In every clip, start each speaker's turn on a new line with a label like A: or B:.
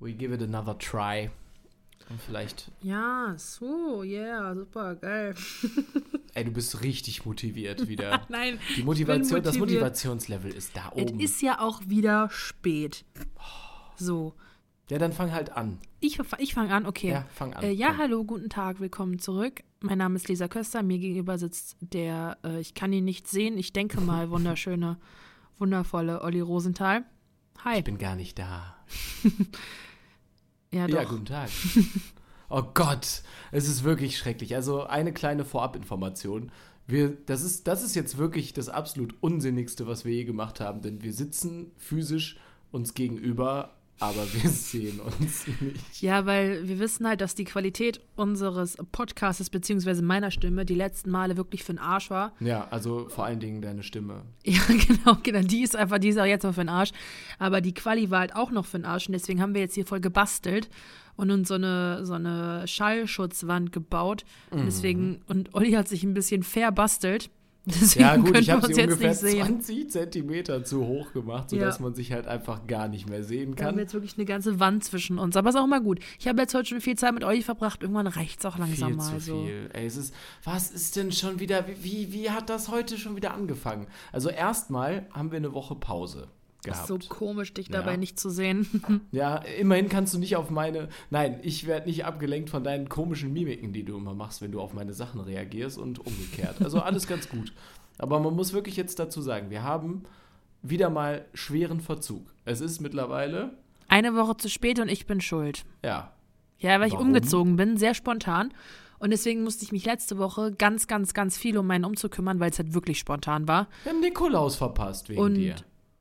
A: we give it another try. Und vielleicht.
B: Ja, so, yeah, super, geil.
A: Ey, du bist richtig motiviert wieder.
B: Nein,
A: Die Motivation, das. Motivationslevel ist da
B: es
A: oben.
B: ist ja auch wieder spät. So,
A: ja, dann fang halt an.
B: ich, ich fange an, okay.
A: Ja, fang an.
B: Äh, ja,
A: Komm.
B: hallo, guten Tag, willkommen zurück. Mein Name ist Lisa Köster, mir gegenüber sitzt der, äh, ich kann ihn nicht sehen, ich denke mal, wunderschöne, wundervolle Olli Rosenthal. Hi.
A: Ich bin gar nicht da.
B: ja,
A: Ja,
B: doch.
A: guten Tag. oh Gott, es ist wirklich schrecklich. Also eine kleine Vorabinformation. Wir, das, ist, das ist jetzt wirklich das absolut Unsinnigste, was wir je gemacht haben, denn wir sitzen physisch uns gegenüber, aber wir sehen uns nicht.
B: Ja, weil wir wissen halt, dass die Qualität unseres Podcasts beziehungsweise meiner Stimme die letzten Male wirklich für den Arsch war.
A: Ja, also vor allen Dingen deine Stimme.
B: Ja, genau, genau. Die ist einfach, die ist auch jetzt noch für den Arsch. Aber die Quali war halt auch noch für den Arsch. Und deswegen haben wir jetzt hier voll gebastelt und uns so eine, so eine Schallschutzwand gebaut. Und deswegen, und Olli hat sich ein bisschen verbastelt. Deswegen
A: Ja gut, ich habe
B: uns
A: sie
B: jetzt
A: ungefähr
B: nicht sehen.
A: 20 Zentimeter zu hoch gemacht, sodass
B: Ja.
A: man sich halt einfach gar nicht mehr sehen
B: Wir haben
A: kann.
B: jetzt wirklich eine ganze Wand zwischen uns. Aber ist auch mal gut. Ich habe jetzt heute schon viel Zeit mit Olli verbracht. Irgendwann reicht es auch langsam
A: Viel
B: mal.
A: zu
B: so.
A: viel. Ey, es ist, was ist denn schon wieder, wie, wie, wie hat das heute schon wieder angefangen? Also erstmal haben wir eine Woche Pause gehabt.
B: So komisch, dich
A: Ja.
B: dabei nicht zu sehen.
A: Ja, immerhin kannst du nicht auf meine, nein, ich werde nicht abgelenkt von deinen komischen Mimiken, die du immer machst, wenn du auf meine Sachen reagierst und umgekehrt. Also alles ganz gut. Aber man muss wirklich jetzt dazu sagen, wir haben wieder mal schweren Verzug. Es ist mittlerweile,
B: Eine Woche zu spät und ich bin schuld.
A: ja,
B: Ja, weil ich
A: Warum?
B: umgezogen bin, sehr spontan. Und deswegen musste ich mich letzte Woche ganz, ganz, ganz viel um meinen Umzug kümmern, weil es halt wirklich spontan war.
A: wir haben Nikolaus verpasst wegen
B: Und
A: dir.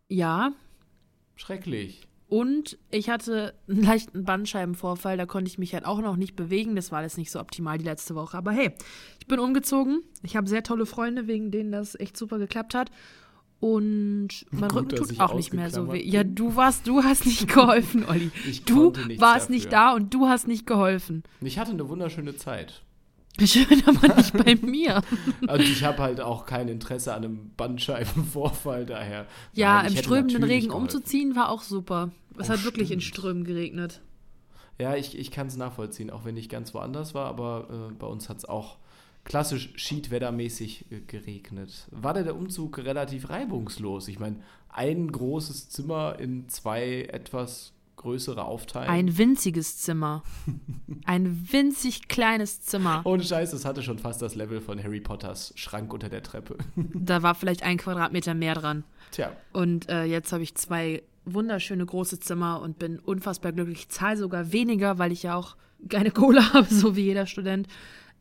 B: Ja,
A: Schrecklich.
B: und ich hatte einen leichten Bandscheibenvorfall, da konnte ich mich halt auch noch nicht bewegen. Das war alles nicht so optimal die letzte Woche. Aber hey, ich bin umgezogen. Ich habe sehr tolle Freunde, wegen denen das echt super geklappt hat. Und mein
A: Gut,
B: Rücken tut auch nicht mehr so weh. Ja, du warst, du hast nicht geholfen, Olli.
A: Ich
B: Du warst
A: dafür.
B: nicht da und du hast nicht geholfen.
A: Ich hatte eine wunderschöne Zeit.
B: Schön, aber nicht bei mir.
A: Und ich habe halt auch kein Interesse an einem Bandscheibenvorfall, daher.
B: Ja, im strömenden Regen
A: geholfen.
B: umzuziehen war auch super. Es
A: Oh,
B: hat wirklich in. Strömen geregnet.
A: Ja, ich, ich kann es nachvollziehen, auch wenn ich ganz woanders war, aber äh, bei uns hat es auch klassisch schiedwettermäßig äh, geregnet. War denn der Umzug relativ reibungslos? Ich meine, ein großes Zimmer in zwei etwas größere Aufteilen.
B: Ein winziges Zimmer. Ein winzig kleines Zimmer.
A: Ohne Scheiß, das hatte schon fast das Level von Harry Potters Schrank unter der Treppe.
B: Da war vielleicht ein Quadratmeter mehr dran.
A: Tja,
B: Und äh, jetzt habe ich zwei wunderschöne große Zimmer und bin unfassbar glücklich. Ich zahle sogar weniger, weil ich ja auch keine Kohle habe, so wie jeder Student.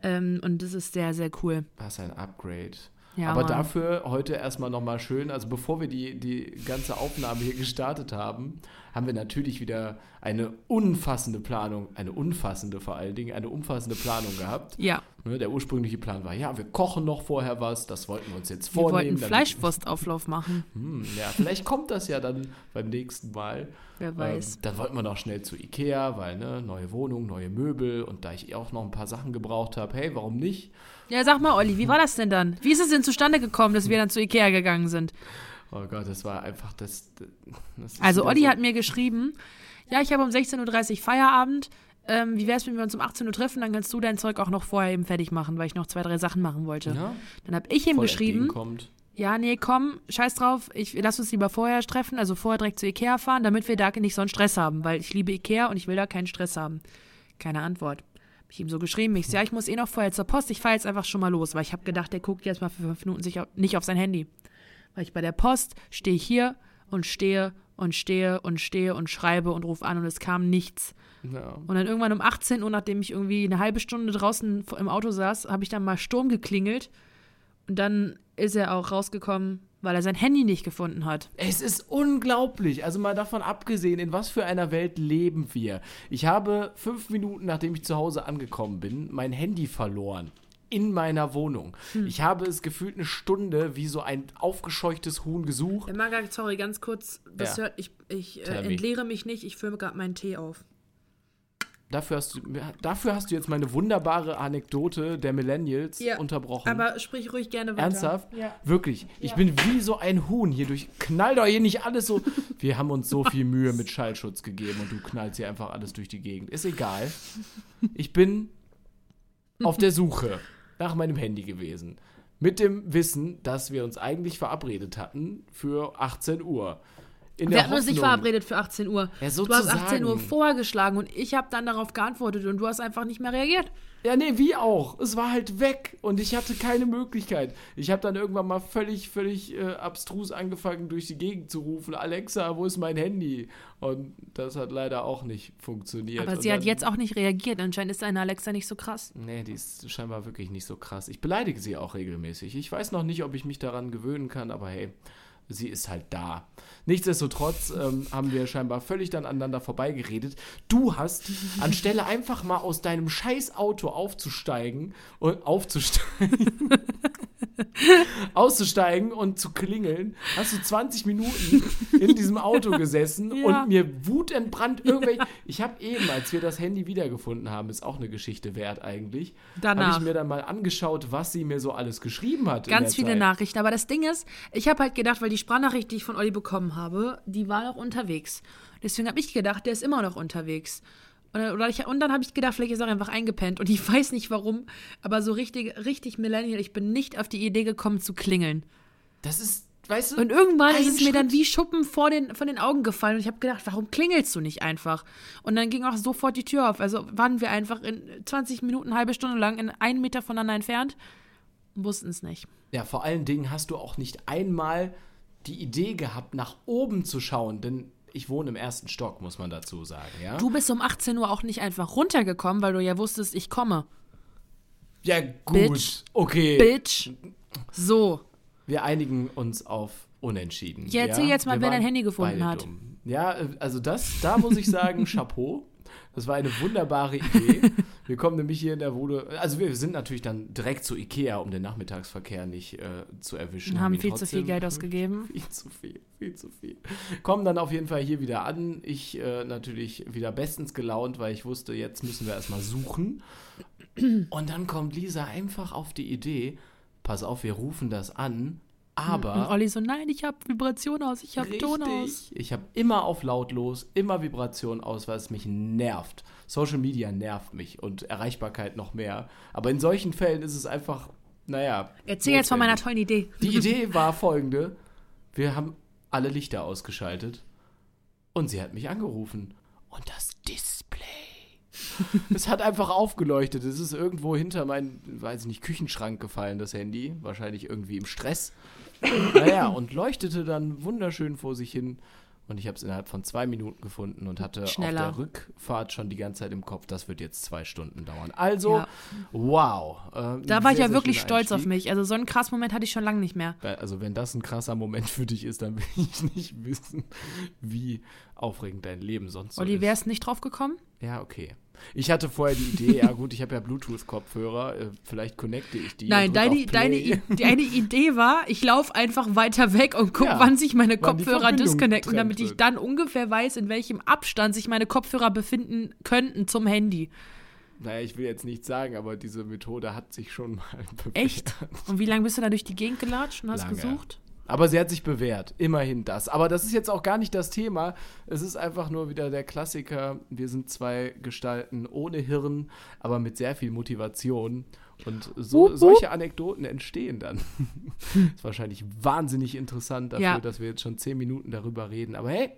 B: Ähm, und das ist sehr, sehr cool.
A: was ein Upgrade.
B: Ja,
A: Aber
B: Mann.
A: dafür heute erstmal nochmal schön, also bevor wir die, die ganze Aufnahme hier gestartet haben, haben wir natürlich wieder eine unfassende Planung, eine unfassende vor allen Dingen, eine umfassende Planung gehabt.
B: Ja,
A: Ne, der ursprüngliche Plan war, ja, wir kochen noch vorher was, das wollten wir uns jetzt
B: wir
A: vornehmen.
B: wollten
A: damit-
B: Fleischwurstauflauf machen.
A: Hm, ja, vielleicht kommt das ja dann beim nächsten Mal.
B: Wer weiß.
A: Ähm, dann wollten wir noch schnell zu Ikea, weil ne, neue Wohnung, neue Möbel und da ich eh auch noch ein paar Sachen gebraucht habe, hey, warum nicht?
B: Ja, sag mal, Olli, wie war das denn dann? Wie ist es denn zustande gekommen, dass wir dann zu Ikea gegangen sind?
A: Oh Gott, das war einfach das. das
B: Also Olli
A: so-
B: hat mir geschrieben, ja, ich habe um 16.30 Uhr Feierabend. Ähm, wie wär's, wenn wir uns um 18 Uhr treffen? Dann kannst du dein Zeug auch noch vorher eben fertig machen, weil ich noch zwei, drei Sachen machen wollte.
A: Ja,
B: Dann habe ich ihm geschrieben, ja, nee, komm, scheiß drauf, ich lass uns lieber vorher treffen, also vorher direkt zu Ikea fahren, damit wir da nicht so einen Stress haben, weil ich liebe Ikea und ich will da keinen Stress haben. Keine Antwort. Ich ihm so geschrieben, ich so, ja, ich muss eh noch vorher zur Post, ich fahre jetzt einfach schon mal los, weil ich habe gedacht, der guckt jetzt mal für fünf Minuten sich nicht auf sein Handy. Weil ich bei der Post stehe hier und stehe und stehe und stehe und schreibe und rufe an und es kam nichts.
A: Ja.
B: Und dann irgendwann um 18 Uhr, nachdem ich irgendwie eine halbe Stunde draußen im Auto saß, habe ich dann mal Sturm geklingelt. Und dann ist er auch rausgekommen, weil er sein Handy nicht gefunden hat.
A: Es ist unglaublich. Also mal davon abgesehen, in was für einer Welt leben wir. Ich habe fünf Minuten, nachdem ich zu Hause angekommen bin, mein Handy verloren. In meiner Wohnung.
B: Hm.
A: Ich habe es gefühlt eine Stunde wie so ein aufgescheuchtes Huhn gesucht.
B: Herr Maga, sorry, ganz kurz. Das
A: Ja.
B: hört, ich ich äh, entleere mich nicht, ich fülle gerade meinen Tee auf.
A: Dafür hast, du, dafür hast du jetzt meine wunderbare Anekdote der Millennials
B: Ja,
A: unterbrochen.
B: Aber sprich ruhig gerne weiter.
A: Ernsthaft?
B: Ja.
A: Wirklich. Ich bin wie so ein Huhn hier durch. Knall doch hier nicht alles so. Wir haben uns so viel Mühe mit Schallschutz gegeben und du knallst hier einfach alles durch die Gegend. Ist egal. Ich bin auf der Suche nach meinem Handy gewesen. Mit dem Wissen, dass wir uns eigentlich verabredet hatten für 18 Uhr. In
B: Wir hatten uns nicht
A: Hoffnung-
B: verabredet für 18 Uhr.
A: Ja,
B: du hast 18 Uhr vorgeschlagen und ich habe dann darauf geantwortet und du hast einfach nicht mehr reagiert.
A: Ja, nee, wie auch. Es war halt weg und ich hatte keine Möglichkeit. Ich habe dann irgendwann mal völlig, völlig äh, abstrus angefangen, durch die Gegend zu rufen: Alexa, wo ist mein Handy? Und das hat leider auch nicht funktioniert.
B: Aber
A: und
B: sie hat jetzt auch nicht reagiert. Anscheinend ist deine Alexa nicht so krass.
A: Nee, die ist scheinbar wirklich nicht so krass. Ich beleidige sie auch regelmäßig. Ich weiß noch nicht, ob ich mich daran gewöhnen kann, aber hey, sie ist halt da. Nichtsdestotrotz ähm, haben wir scheinbar völlig dann aneinander vorbeigeredet. Du hast, anstelle einfach mal aus deinem scheiß Auto aufzusteigen und aufzusteigen, auszusteigen und zu klingeln, hast du 20 Minuten in diesem Auto gesessen
B: Ja.
A: und mir wutentbrannt irgendwelche. Ich habe eben, als wir das Handy wiedergefunden haben, ist auch eine Geschichte wert eigentlich, habe
B: Danach.
A: ich mir dann mal angeschaut, was sie mir so alles geschrieben hat.
B: Ganz viele
A: Zeit.
B: Nachrichten. Aber das Ding ist, ich habe halt gedacht, weil die Sprachnachricht, die ich von Olli bekommen habe, die war noch unterwegs. Deswegen habe ich gedacht, der ist immer noch unterwegs. Oder, oder ich, und dann habe ich gedacht, vielleicht ist er einfach eingepennt. Und ich weiß nicht warum, aber so richtig, richtig Millennial, ich bin nicht auf die Idee gekommen zu klingeln.
A: Das ist, weißt du,
B: Und irgendwann ist es mir dann wie Schuppen vor den, von den Augen gefallen. Und ich habe gedacht, warum klingelst du nicht einfach? Und dann ging auch sofort die Tür auf. Also waren wir einfach in 20 Minuten, eine halbe Stunde lang in einen Meter voneinander entfernt und wussten es nicht.
A: Ja, vor allen Dingen hast du auch nicht einmal die Idee gehabt, nach oben zu schauen, denn ich wohne im ersten Stock, muss man dazu sagen, ja?
B: Du bist um 18 Uhr auch nicht einfach runtergekommen, weil du ja wusstest, ich komme.
A: ja, gut.
B: Bitch.
A: Okay.
B: Bitch. So.
A: Wir einigen uns auf unentschieden.
B: Ja, erzähl
A: ja?
B: jetzt mal,
A: Wir
B: wer dein Handy gefunden hat.
A: dumm. Ja, äh, also das, da muss ich sagen, Chapeau. Das war eine wunderbare Idee. Wir kommen nämlich hier in der Wohnung, also wir sind natürlich dann direkt zu Ikea, um den Nachmittagsverkehr nicht äh, zu erwischen.
B: Und haben
A: ihn
B: viel zu viel Geld ausgegeben.
A: Viel zu viel, viel zu viel. Kommen dann auf jeden Fall hier wieder an. Ich äh, natürlich wieder bestens gelaunt, weil ich wusste, jetzt müssen wir erstmal suchen. Und dann kommt Lisa einfach auf die Idee, pass auf, wir rufen das an, aber...
B: Und Olli so, nein, ich habe Vibration aus, ich habe Ton aus.
A: Ich habe immer auf lautlos, immer Vibration aus, weil es mich nervt. Social Media nervt mich und Erreichbarkeit noch mehr. Aber in solchen Fällen ist es einfach, naja.
B: Erzähl jetzt von meiner
A: notwendig.
B: tollen Idee.
A: Die Idee war folgende: Wir haben alle Lichter ausgeschaltet und sie hat mich angerufen. Und das Display. Es hat einfach aufgeleuchtet. Es ist irgendwo hinter meinen, weiß ich nicht, Küchenschrank gefallen, das Handy. Wahrscheinlich irgendwie im Stress. Naja, und leuchtete dann wunderschön vor sich hin. Und ich habe es innerhalb von zwei Minuten gefunden und hatte
B: Schneller.
A: auf der Rückfahrt schon die ganze Zeit im Kopf, das wird jetzt zwei Stunden dauern. Also,
B: Ja.
A: wow. äh,
B: Da war ich
A: sehr,
B: ja
A: sehr
B: wirklich stolz auf
A: Einstieg.
B: mich. Also so einen krassen Moment hatte ich schon lange nicht mehr.
A: Also wenn das ein krasser Moment für dich ist, dann will ich nicht wissen, wie aufregend dein Leben sonst so
B: Olli,
A: ist.
B: wärst nicht drauf gekommen?
A: Ja, okay. Ich hatte vorher die Idee, ja gut, ich habe ja Bluetooth-Kopfhörer, äh, vielleicht connecte ich die.
B: Nein, deine, deine. I- deine Idee war, ich laufe einfach weiter weg und gucke,
A: Ja,
B: wann sich meine Kopfhörer disconnecten, damit ich dann ungefähr weiß, in welchem Abstand sich meine Kopfhörer befinden könnten zum Handy.
A: Naja, ich will jetzt nichts sagen, aber diese Methode hat sich schon mal bewährt.
B: Echt? Und wie lange bist du da durch die Gegend gelatscht und hast
A: Lange.
B: gesucht?
A: Aber sie hat sich bewährt, immerhin das. Aber das ist jetzt auch gar nicht das Thema. Es ist einfach nur wieder der Klassiker. Wir sind zwei Gestalten ohne Hirn, aber mit sehr viel Motivation. Und so,
B: Wup, wup.
A: solche Anekdoten entstehen dann. ist wahrscheinlich wahnsinnig interessant dafür,
B: Ja.
A: dass wir jetzt schon zehn Minuten darüber reden. Aber hey,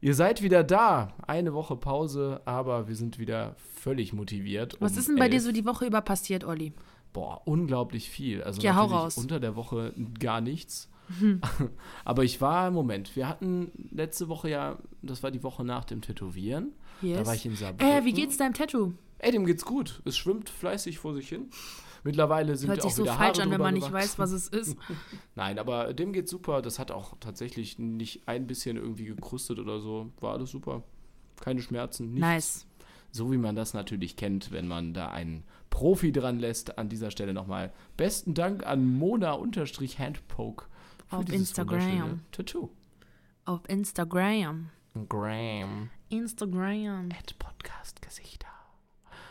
A: ihr seid wieder da. Eine Woche Pause, aber wir sind wieder völlig motiviert.
B: Was
A: um
B: ist denn bei dir
A: elf.
B: so die Woche über passiert, Olli?
A: Boah, unglaublich viel. Also
B: Ja, hau raus.
A: unter der Woche gar nichts. Aber ich war, Moment, wir hatten letzte Woche ja, das war die Woche nach dem Tätowieren. Da war ich in Saarbrücken.
B: Äh, wie geht's deinem Tattoo?
A: Ey, dem geht's gut. Es schwimmt fleißig vor sich hin. Mittlerweile sind
B: Hört
A: auch
B: sich so
A: wieder
B: falsch
A: Haare
B: an, wenn man nicht
A: gewachsen.
B: weiß, was es ist.
A: Nein, aber dem geht's super. Das hat auch tatsächlich nicht ein bisschen irgendwie gekrustet oder so. War alles super. Keine Schmerzen, nichts.
B: Nice.
A: So wie man das natürlich kennt, wenn man da einen Profi dran lässt. An dieser Stelle nochmal besten Dank an Mona-Handpoke
B: Auf Instagram.
A: Tattoo.
B: Auf Instagram.
A: Gram
B: Instagram.
A: at Podcast-Gesichter.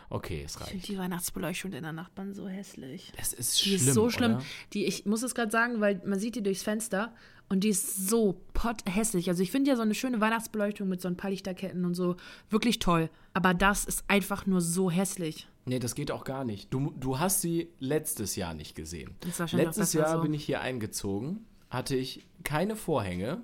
A: Okay, es
B: Ich finde
A: reicht.
B: die Weihnachtsbeleuchtung in der Nachbarn so hässlich.
A: Es ist
B: Die
A: schlimm.
B: ist so schlimm.
A: Oder?
B: Die, ich muss es gerade sagen, weil man sieht die durchs Fenster und die ist so potthässlich. Also ich finde ja so eine schöne Weihnachtsbeleuchtung mit so ein paar Lichterketten und so wirklich toll. Aber das ist einfach nur so hässlich.
A: Nee, das geht auch gar nicht. Du, du hast sie letztes Jahr nicht gesehen.
B: Das
A: Letztes Jahr
B: so.
A: bin ich hier eingezogen, hatte ich keine Vorhänge.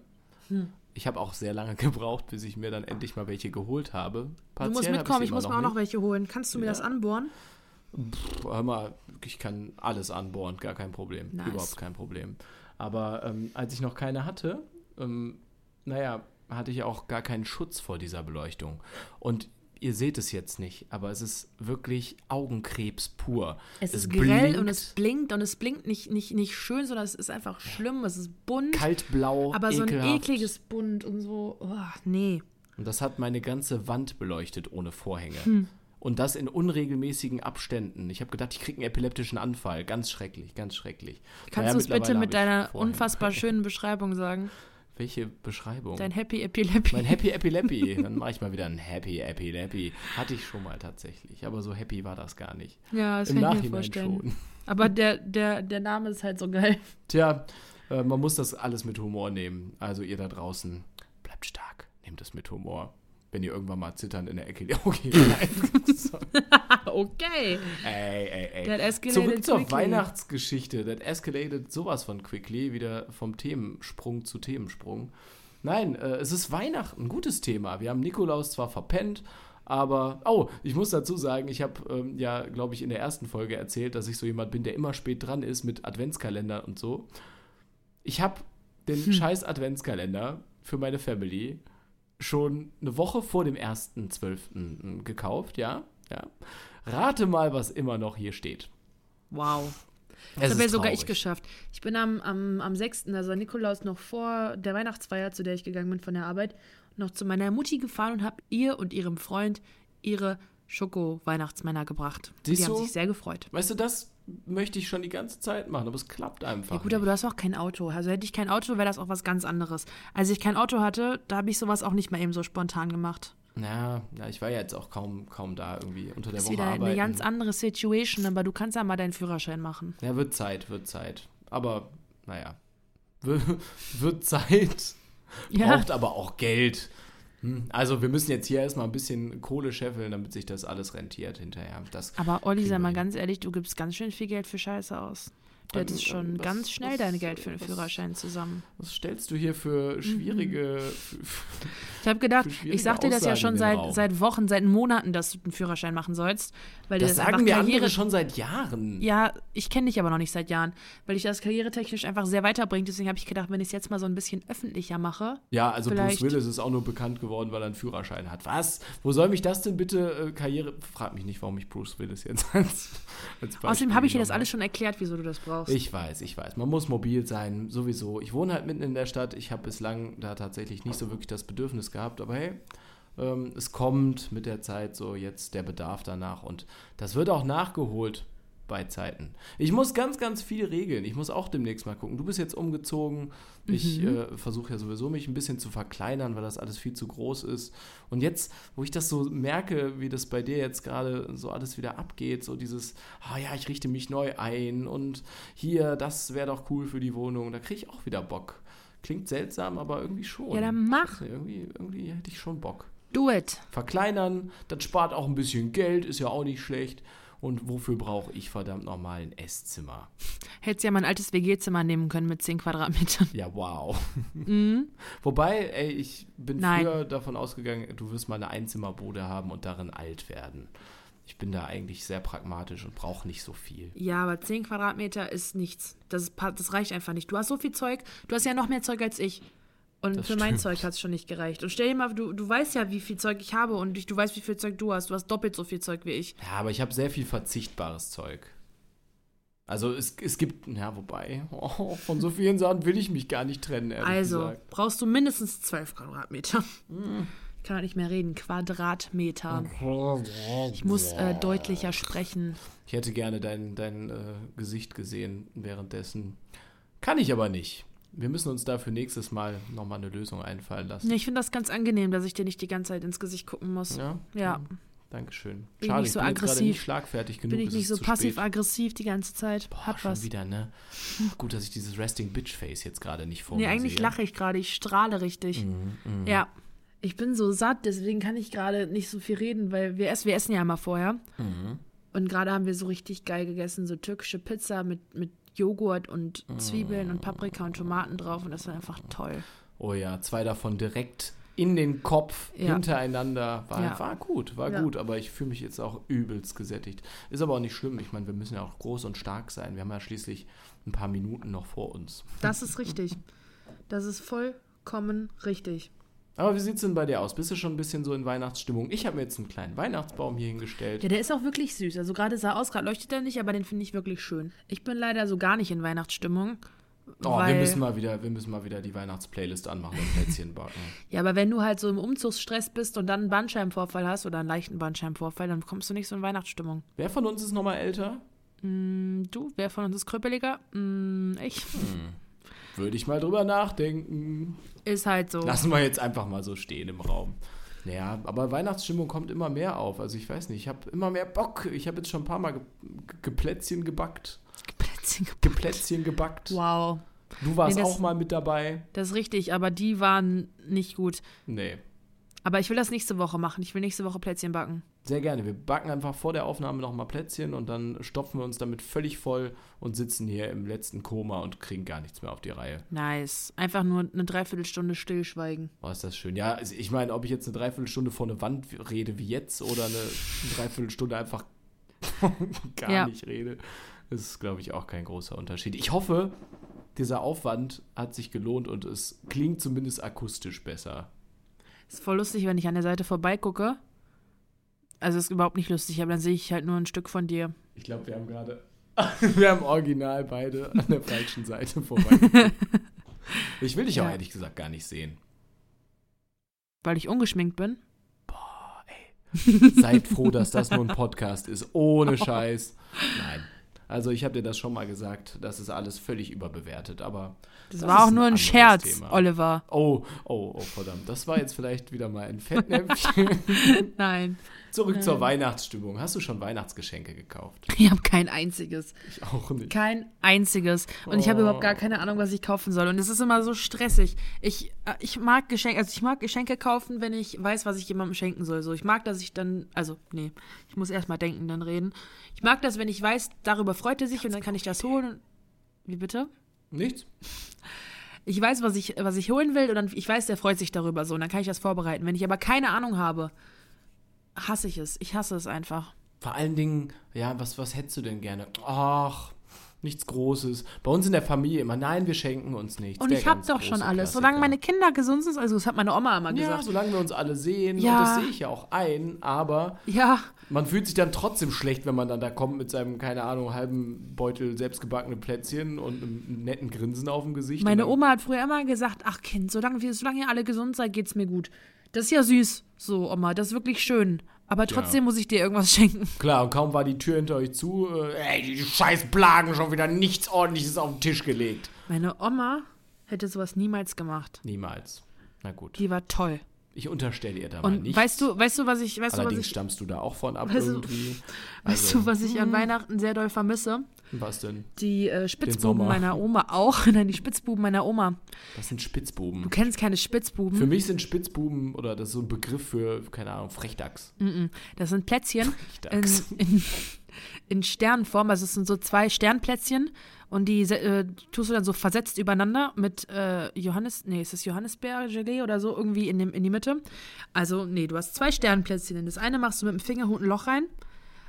B: Hm.
A: Ich habe auch sehr lange gebraucht, bis ich mir dann endlich mal welche geholt habe.
B: Du
A: Partiell
B: musst
A: hab
B: mitkommen, ich muss mir auch noch welche holen. Kannst du mir
A: Ja.
B: das anbohren?
A: Pff, Hör mal, ich kann alles anbohren, gar kein Problem.
B: Nice.
A: Überhaupt kein Problem. Aber ähm, als ich noch keine hatte, ähm, naja, hatte ich auch gar keinen Schutz vor dieser Beleuchtung. Und ihr seht es jetzt nicht, aber es ist wirklich Augenkrebs pur.
B: Es, ist grell
A: blinkt
B: und es blinkt und es blinkt nicht, nicht, nicht schön, sondern es ist einfach schlimm. Es ist bunt,
A: kaltblau,
B: aber so ein
A: ekelhaft.
B: ekliges Bunt und so. Oh, nee.
A: Und das hat meine ganze Wand beleuchtet ohne Vorhänge.
B: Hm.
A: Und das in unregelmäßigen Abständen. Ich habe gedacht, ich kriege einen epileptischen Anfall. Ganz schrecklich, ganz schrecklich.
B: Kannst
A: Naja,
B: du es bitte mit deiner
A: Vorhänge.
B: unfassbar schönen Beschreibung sagen?
A: Welche Beschreibung?
B: Dein Happy Epilepsy.
A: mein Happy Epilepsy. Dann mache ich mal wieder ein Happy Epilepsy. Hatte ich schon mal tatsächlich. Aber so happy war das gar nicht.
B: ja, das
A: Im
B: kann ich mir
A: Nachhinein
B: vorstellen.
A: schon.
B: Aber der, der, der Name ist halt so geil.
A: Tja, äh, man muss das alles mit Humor nehmen. Also ihr da draußen, bleibt stark. Nehmt es mit Humor. Wenn ihr irgendwann mal zitternd in der Ecke... Okay, nein.
B: Okay.
A: Ey, ey, ey.
B: That escalated
A: Zurück zur
B: quickly.
A: Weihnachtsgeschichte. Das escalated sowas von quickly, wieder vom Themensprung zu Themensprung. Nein, äh, es ist Weihnachten, ein gutes Thema. Wir haben Nikolaus zwar verpennt, aber, oh, ich muss dazu sagen, ich habe ähm, ja, glaube ich, in der ersten Folge erzählt, dass ich so jemand bin, der immer spät dran ist mit Adventskalender und so. Ich habe den
B: Hm.
A: scheiß Adventskalender für meine Family schon eine Woche vor dem 1.12. gekauft, ja, ja. Rate mal, was immer noch hier steht.
B: Wow. Das habe ja sogar ich geschafft. Ich bin am, am, am 6., also Nikolaus, noch vor der Weihnachtsfeier, zu der ich gegangen bin von der Arbeit, noch zu meiner Mutti gefahren und habe ihr und ihrem Freund ihre Schoko-Weihnachtsmänner gebracht.
A: Siehst
B: die haben sich sehr gefreut.
A: Weißt du, das möchte ich schon die ganze Zeit machen, aber es klappt einfach.
B: Ja gut, aber
A: nicht.
B: du hast auch kein Auto. Also hätte ich kein Auto, wäre das auch was ganz anderes. Als ich kein Auto hatte, da habe ich sowas auch nicht mal eben so spontan gemacht.
A: Ja, ja, ich war ja jetzt auch kaum, kaum da irgendwie unter der
B: Das ist
A: Woche
B: wieder
A: arbeiten.
B: eine ganz andere Situation, aber du kannst ja mal deinen Führerschein machen.
A: ja, wird Zeit, wird Zeit. Aber, naja. W- wird Zeit,
B: Ja,
A: braucht aber auch Geld. Hm, Also wir müssen jetzt hier erstmal ein bisschen Kohle scheffeln, damit sich das alles rentiert hinterher. Das,
B: aber Olli, sei mal ganz ehrlich, du gibst ganz schön viel Geld für Scheiße aus. Du hättest
A: ähm,
B: schon
A: was-
B: ganz schnell
A: was-
B: dein Geld für den Führerschein zusammen.
A: was stellst du hier für schwierige...
B: Mhm. Ich habe gedacht,
A: schwierige
B: ich sag dir das ja schon seit,
A: Raum?
B: seit Wochen, seit Monaten, dass du einen Führerschein machen sollst. Weil
A: Das
B: das
A: sagen mir
B: Karriere
A: andere schon seit Jahren.
B: Ja, ich kenne dich aber noch nicht seit Jahren, weil dich das karrieretechnisch einfach sehr weiterbringt. Deswegen habe ich gedacht, wenn ich es jetzt mal so ein bisschen öffentlicher mache.
A: Ja, also Bruce Willis ist auch nur bekannt geworden, weil er einen Führerschein hat. Was? Wo soll mich das denn bitte äh, Karriere... Frag mich nicht, warum ich Bruce Willis jetzt als, als
B: Außerdem habe ich dir das alles schon erklärt, wieso du das brauchst.
A: Ich weiß, ich weiß. Man muss mobil sein, sowieso. Ich wohne halt mitten in der Stadt. Ich habe bislang da tatsächlich nicht so wirklich das Bedürfnis gehabt. Aber hey, ähm, es kommt mit der Zeit so jetzt der Bedarf danach. Und das wird auch nachgeholt bei Zeiten. Ich muss ganz, ganz viel regeln. Ich muss auch demnächst mal gucken. Du bist jetzt umgezogen. Ich
B: Mhm.
A: äh, versuche ja sowieso, mich ein bisschen zu verkleinern, weil das alles viel zu groß ist. Und jetzt, wo ich das so merke, wie das bei dir jetzt gerade so alles wieder abgeht, so dieses, ah ja, ich richte mich neu ein und hier, das wäre doch cool für die Wohnung, da kriege ich auch wieder Bock. Klingt seltsam, aber irgendwie schon.
B: Ja, dann mach.
A: Irgendwie, irgendwie hätte ich schon Bock.
B: Do it.
A: Verkleinern, das spart auch ein bisschen Geld, ist ja auch nicht schlecht. Und wofür brauche ich verdammt nochmal ein Esszimmer?
B: Hättest ja mal ein altes WG-Zimmer nehmen können mit 10 Quadratmetern.
A: Ja, wow.
B: Mhm.
A: Wobei, ey, ich bin
B: Nein.
A: früher davon ausgegangen, du wirst mal eine Einzimmerbude haben und darin alt werden. Ich bin da eigentlich sehr pragmatisch und brauche nicht so viel.
B: Ja, aber 10 Quadratmeter ist nichts. Das, ist, das reicht einfach nicht. Du hast so viel Zeug. Du hast ja noch mehr Zeug als ich. Und
A: Das
B: für mein
A: stimmt.
B: Zeug hat es schon nicht gereicht. Und stell dir mal, du, du weißt ja, wie viel Zeug ich habe und ich, du weißt, wie viel Zeug du hast. Du hast doppelt so viel Zeug wie ich.
A: Ja, aber ich habe sehr viel verzichtbares Zeug. Also es, es gibt, ja, wobei, oh, von so vielen Sachen will ich mich gar nicht trennen, ehrlich
B: Also
A: gesagt.
B: brauchst du mindestens 12 Quadratmeter.
A: Hm.
B: Ich kann auch nicht mehr reden. Quadratmeter. Ich muss äh, deutlicher sprechen.
A: Ich hätte gerne dein, dein äh, Gesicht gesehen währenddessen. Kann ich aber nicht. Wir müssen uns dafür nächstes Mal nochmal eine Lösung einfallen lassen.
B: Nee, ich finde das ganz angenehm, dass ich dir nicht die ganze Zeit ins Gesicht gucken muss.
A: Ja?
B: Ja.
A: Dankeschön.
B: Bin
A: Schade,
B: nicht so
A: ich bin
B: aggressiv.
A: nicht schlagfertig genug.
B: Bin ich nicht so passiv-aggressiv die ganze Zeit.
A: Boah,
B: Hat
A: schon
B: was.
A: wieder, ne? Gut, dass ich dieses Resting Bitch Face jetzt gerade nicht vor
B: Nee,
A: mir
B: eigentlich
A: sehe.
B: lache ich gerade. Ich strahle richtig.
A: Mhm, mhm.
B: Ja. Ich bin so satt, deswegen kann ich gerade nicht so viel reden, weil wir essen, wir essen ja immer vorher.
A: Mhm.
B: Und gerade haben wir so richtig geil gegessen, so türkische Pizza mit, mit Joghurt und Zwiebeln und Paprika und Tomaten drauf und das war einfach toll.
A: Oh ja, zwei davon direkt in den Kopf
B: Ja.
A: hintereinander. War,
B: Ja.
A: war gut, war
B: Ja.
A: gut, aber ich fühle mich jetzt auch übelst gesättigt. Ist aber auch nicht schlimm. Ich meine, wir müssen ja auch groß und stark sein. Wir haben ja schließlich ein paar Minuten noch vor uns.
B: Das ist richtig. Das ist vollkommen richtig.
A: Aber wie sieht's denn bei dir aus? Bist du schon ein bisschen so in Weihnachtsstimmung? Ich habe mir jetzt einen kleinen Weihnachtsbaum hier hingestellt.
B: Ja, der ist auch wirklich süß. Also gerade sah aus, gerade leuchtet er nicht, aber den finde ich wirklich schön. Ich bin leider so gar nicht in Weihnachtsstimmung.
A: Oh,
B: weil,
A: wir müssen mal wieder, wir müssen mal wieder die Weihnachtsplaylist anmachen und Plätzchen backen.
B: Ja, aber wenn du halt so im Umzugsstress bist und dann einen Bandscheibenvorfall hast oder einen leichten Bandscheibenvorfall, dann kommst du nicht so in Weihnachtsstimmung.
A: Wer von uns ist nochmal älter?
B: Hm, du, wer von uns ist krüppeliger? Hm, ich.
A: Würde ich mal drüber nachdenken.
B: Ist halt so.
A: Lassen wir jetzt einfach mal so stehen im Raum. Naja, aber Weihnachtsstimmung kommt immer mehr auf. Also ich weiß nicht, ich habe immer mehr Bock. Ich habe jetzt schon ein paar Mal ge Geplätzchen gebackt.
B: Plätzchen.
A: Geplätzchen gebackt.
B: Wow.
A: Du warst
B: Nee, das-
A: auch mal mit dabei.
B: Das ist richtig, aber die waren nicht gut.
A: Nee.
B: Aber ich will das nächste Woche machen. Ich will nächste Woche Plätzchen backen.
A: Sehr gerne. Wir backen einfach vor der Aufnahme nochmal Plätzchen und dann stopfen wir uns damit völlig voll und sitzen hier im letzten Koma und kriegen gar nichts mehr auf die Reihe.
B: Nice. Einfach nur eine Dreiviertelstunde stillschweigen.
A: Oh, ist das schön. Ja, also ich meine, ob ich jetzt eine Dreiviertelstunde vor eine Wand rede wie jetzt oder eine Dreiviertelstunde einfach gar
B: Ja.
A: nicht rede, ist, glaube ich, auch kein großer Unterschied. Ich hoffe, dieser Aufwand hat sich gelohnt und es klingt zumindest akustisch besser.
B: Ist voll lustig, wenn ich an der Seite vorbeigucke. Also ist überhaupt nicht lustig, aber dann sehe ich halt nur ein Stück von dir.
A: Ich glaube, wir haben gerade, wir haben original beide an der falschen Seite vorbei. ich will dich auch
B: Ja.
A: ehrlich gesagt gar nicht sehen.
B: Weil ich ungeschminkt bin.
A: Seid froh, dass das nur ein Podcast ist. Ohne Scheiß. Nein. Also ich habe dir das schon mal gesagt, das ist alles völlig überbewertet, aber
B: Das,
A: Das
B: war auch
A: ein
B: nur ein
A: anderes
B: Scherz,
A: Thema.
B: Oliver.
A: oh, oh, oh, verdammt, das war jetzt vielleicht wieder mal ein Fettnäpfchen.
B: Nein,
A: Zurück zur
B: Nein.
A: Weihnachtsstimmung. Hast du schon Weihnachtsgeschenke gekauft?
B: ich habe kein einziges.
A: Ich auch nicht.
B: Kein einziges. Und ich habe
A: Oh.
B: überhaupt gar keine Ahnung, was ich kaufen soll. Und es ist immer so stressig. Ich, äh, ich mag Geschenke, also ich mag Geschenke kaufen, wenn ich weiß, was ich jemandem schenken soll. So, ich mag, dass ich dann, also, nee, ich muss erst mal denken, dann reden. Ich mag das, wenn ich weiß, darüber freut er sich und dann kann ich das holen. Wie bitte?
A: Nichts?
B: Ich weiß, was ich, was ich holen will und dann, ich weiß, der freut sich darüber so und dann kann ich das vorbereiten. Wenn ich aber keine Ahnung habe, hasse ich es. Ich hasse es einfach.
A: Vor allen Dingen, ja, was, was hättest du denn gerne? Ach, nichts Großes. Bei uns in der Familie immer, nein, wir schenken uns nichts.
B: Und
A: Der
B: ich habe
A: ganz
B: doch schon alles.
A: Klassiker.
B: Solange meine Kinder gesund sind, also das hat meine Oma immer
A: Ja,
B: gesagt.
A: solange wir uns alle sehen,
B: Ja.
A: und das sehe ich ja auch ein, aber
B: Ja,
A: man fühlt sich dann trotzdem schlecht, wenn man dann da kommt mit seinem, keine Ahnung, halben Beutel selbstgebackene Plätzchen und einem netten Grinsen auf dem Gesicht.
B: meine Oma hat früher immer gesagt, ach Kind, solange, wir, solange ihr alle gesund seid, geht's mir gut. Das ist ja süß, so Oma, das ist wirklich schön. Aber trotzdem muss ich dir irgendwas schenken.
A: Klar, und kaum war die Tür hinter euch zu, äh, ey, die scheiß Plagen, schon wieder nichts ordentliches auf den Tisch gelegt.
B: Meine Oma hätte sowas niemals gemacht.
A: Niemals. Na gut.
B: Die war toll.
A: Ich unterstelle ihr da mal
B: Und
A: nichts.
B: weißt du, weißt du, was ich, weißt du, was
A: Allerdings
B: ich,
A: stammst du da auch von ab
B: Weißt du-
A: irgendwie.
B: weißt
A: Also,
B: du, was ich an Weihnachten sehr doll vermisse?
A: was denn?
B: Die äh, Spitzbuben meiner Oma auch. Nein, die Spitzbuben meiner Oma.
A: Das sind Spitzbuben.
B: Du kennst keine Spitzbuben.
A: Für mich sind Spitzbuben, oder das ist so ein Begriff für, keine Ahnung, Frechdachs.
B: Mm-mm. Das sind Plätzchen in,
A: Frechdachs.
B: in, in Sternenform. Also es sind so zwei Sternplätzchen und die äh, tust du dann so versetzt übereinander mit äh, Johannes, nee, ist das Johannisbeergelee oder so irgendwie in, dem, in die Mitte. Also, nee, du hast zwei Sternplätzchen. Das eine machst du mit dem Fingerhut ein Loch rein.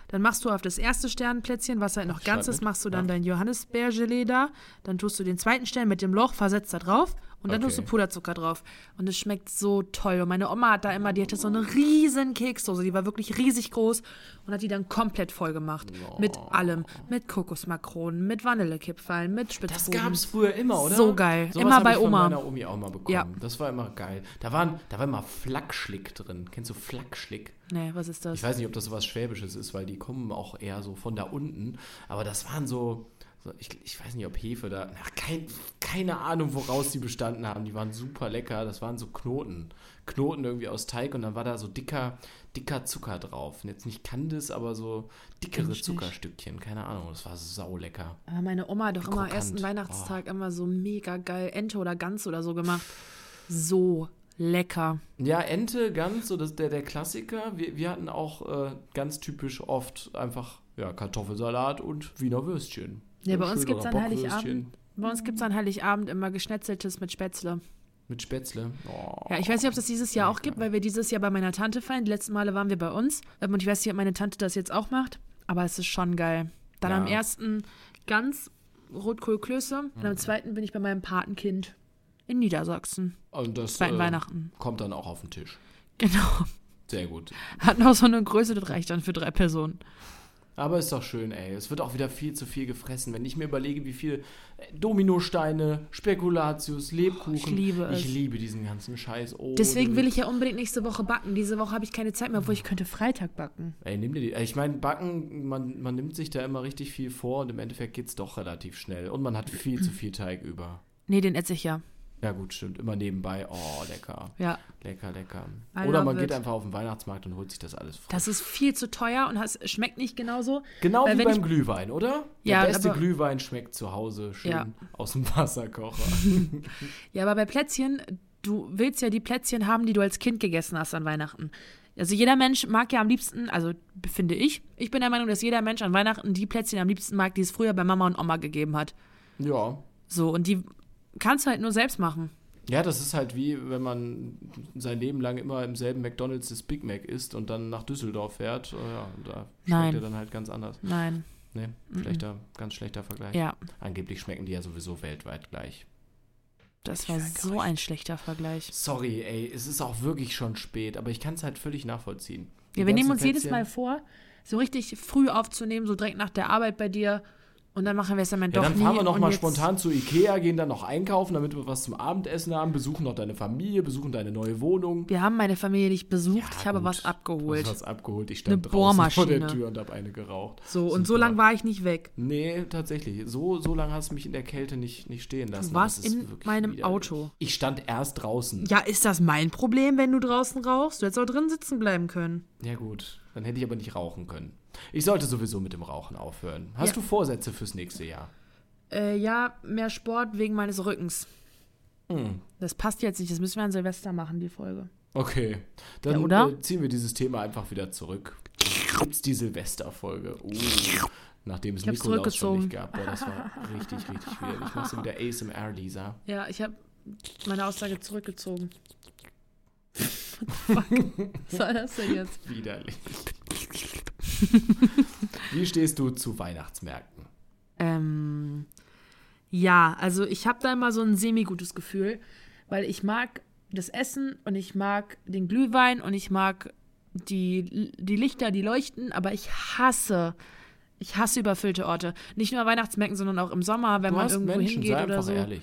B: Dann machst du auf das erste Sternplätzchen, was halt noch ganz ist, machst du dann
A: Ja.
B: dein Johannisbeergelee da. Dann tust du den zweiten Stern mit dem Loch, versetzt da drauf. Und dann tust du
A: Okay.
B: Puderzucker drauf. Und es schmeckt so toll. Und meine Oma hat da immer, die hatte so eine riesen Keksdose, die war wirklich riesig groß und hat die dann komplett voll gemacht. Mit allem. Mit Kokosmakronen, mit Vanillekipferln, mit
A: Das
B: Spitzbuben.
A: gab es früher immer, oder?
B: So geil.
A: Sowas
B: Immer bei
A: ich von
B: Oma.
A: meiner Omi auch mal bekommen.
B: Ja.
A: Das war immer geil. Da, waren, da war immer Flackschlick drin. Kennst du Flackschlick?
B: Nee, was ist das?
A: Ich weiß nicht, ob das so was Schwäbisches ist, weil die kommen auch eher so von da unten. Aber das waren so, so ich, ich weiß nicht, ob Hefe da, ach, kein, keine Ahnung, woraus die bestanden haben. Die waren super lecker. Das waren so Knoten. Knoten irgendwie aus Teig und dann war da so dicker, dicker Zucker drauf. Und jetzt nicht Candice, aber so dickere. Zuckerstückchen. Keine Ahnung, das war sau lecker.
B: Aber meine Oma hat doch immer
A: Krokant.
B: ersten Weihnachtstag
A: Oh.
B: immer so mega geil Ente oder Gans oder so gemacht. So lecker.
A: Ja, Ente, Gans, so das, der, der Klassiker. Wir, wir hatten auch äh, ganz typisch oft einfach ja, Kartoffelsalat und Wiener Würstchen.
B: Ja, bei uns gibt's
A: schönerer
B: an Heiligabend- Bei uns gibt es an Heiligabend immer Geschnetzeltes mit Spätzle.
A: Mit Spätzle. Oh.
B: Ja, ich weiß nicht, ob es das dieses Jahr auch gibt, weil wir dieses Jahr bei meiner Tante feiern. Die letzten Male waren wir bei uns. Ähm, Und ich weiß nicht, ob meine Tante das jetzt auch macht. Aber es ist schon geil. Dann
A: Ja.
B: am ersten ganz Rotkohlklöße. Und
A: Mhm.
B: am zweiten bin ich bei meinem Patenkind in Niedersachsen.
A: Und das
B: Zweiten
A: äh,
B: Weihnachten.
A: kommt dann auch auf den Tisch.
B: Genau.
A: Sehr gut.
B: Hat noch so eine Größe, das reicht dann für drei Personen.
A: Aber ist doch schön, ey. Es wird auch wieder viel zu viel gefressen. Wenn ich mir überlege, wie viel äh, Dominosteine, Spekulatius, Lebkuchen.
B: ich liebe es.
A: Ich liebe diesen ganzen Scheiß. Oh,
B: Deswegen will ich ja unbedingt nächste Woche backen. Diese Woche habe ich keine Zeit mehr, obwohl ich könnte Freitag backen.
A: Ey, nimm dir die. Ich meine, Backen, man, man nimmt sich da immer richtig viel vor und im Endeffekt geht es doch relativ schnell. Und man hat viel zu viel Teig über.
B: Nee, den esse ich ja.
A: Ja, gut, stimmt. Immer nebenbei. Oh, lecker.
B: Ja.
A: Lecker, lecker.
B: I
A: Oder man geht
B: it.
A: einfach auf den Weihnachtsmarkt und holt sich das alles frisch.
B: Das ist viel zu teuer und es schmeckt nicht genauso.
A: Genau wie beim Glühwein, oder? Der
B: Ja,
A: beste
B: aber-
A: Glühwein schmeckt zu Hause schön
B: Ja.
A: aus dem Wasserkocher.
B: Ja, aber bei Plätzchen, du willst ja die Plätzchen haben, die du als Kind gegessen hast an Weihnachten. Also jeder Mensch mag ja am liebsten, also finde ich, ich bin der Meinung, dass jeder Mensch an Weihnachten die Plätzchen am liebsten mag, die es früher bei Mama und Oma gegeben hat.
A: ja.
B: So, und die kannst du halt nur selbst machen.
A: Ja, das ist halt wie, wenn man sein Leben lang immer im selben McDonalds das Big Mac isst und dann nach Düsseldorf fährt. Oh ja, da schmeckt
B: Nein.
A: er dann halt ganz anders.
B: Nein.
A: Nee, schlechter, ganz schlechter Vergleich.
B: Ja,
A: Angeblich schmecken die ja sowieso weltweit gleich.
B: das
A: Ich
B: war so ein schlechter Vergleich.
A: Sorry, ey, es ist auch wirklich schon spät, aber ich kann es halt völlig nachvollziehen. Die
B: Ja, wir nehmen uns jedes
A: Plätzchen-
B: Mal vor, so richtig früh aufzunehmen, so direkt nach der Arbeit bei dir. Und dann machen wir es dann
A: Ja,
B: doch
A: dann
B: nie.
A: fahren wir noch
B: und
A: mal
B: jetzt-
A: spontan zu Ikea, gehen dann noch einkaufen, damit wir was zum Abendessen haben, besuchen noch deine Familie, besuchen deine neue Wohnung.
B: Wir haben meine Familie nicht besucht,
A: Ja,
B: ich habe
A: gut.
B: was abgeholt.
A: Du hast was abgeholt. Ich stand
B: Eine
A: draußen vor der
B: Bohrmaschine.
A: Tür und habe eine geraucht.
B: So, und so
A: Super.
B: lange war ich nicht weg.
A: Nee, tatsächlich. So, so lange hast du mich in der Kälte nicht, nicht stehen lassen.
B: warst
A: Das ist
B: in meinem
A: widerlich.
B: Auto.
A: Ich stand erst draußen.
B: Ja, ist das mein Problem, wenn du draußen rauchst? Du hättest auch drin sitzen bleiben können.
A: Ja, gut. Dann hätte ich aber nicht rauchen können. Ich sollte sowieso mit dem Rauchen aufhören. Hast
B: Ja.
A: du Vorsätze fürs nächste Jahr?
B: Äh, ja, mehr Sport wegen meines Rückens.
A: Hm.
B: Das passt jetzt nicht, das müssen wir an Silvester machen, die Folge.
A: Okay. Dann
B: Ja, oder?
A: Äh, ziehen wir dieses Thema einfach wieder zurück. Gibt's die Silvesterfolge? Uh, nachdem es
B: Ich
A: Nikolaus schon nicht gab. Boah, das war richtig, richtig widerlich. Machst du wieder ASMR, Lisa?
B: Ja, ich habe meine Aussage zurückgezogen. Fuck. Was soll das denn jetzt?
A: Widerlich. Wie stehst du zu Weihnachtsmärkten?
B: Ähm, ja, also ich habe da immer so ein semi-gutes Gefühl, weil ich mag das Essen und ich mag den Glühwein und ich mag die, die Lichter, die leuchten, aber ich hasse, ich hasse überfüllte Orte. Nicht nur Weihnachtsmärkten, sondern auch im Sommer, wenn
A: du
B: man irgendwo
A: Menschen,
B: hingeht
A: sei
B: oder
A: einfach
B: so.
A: ehrlich.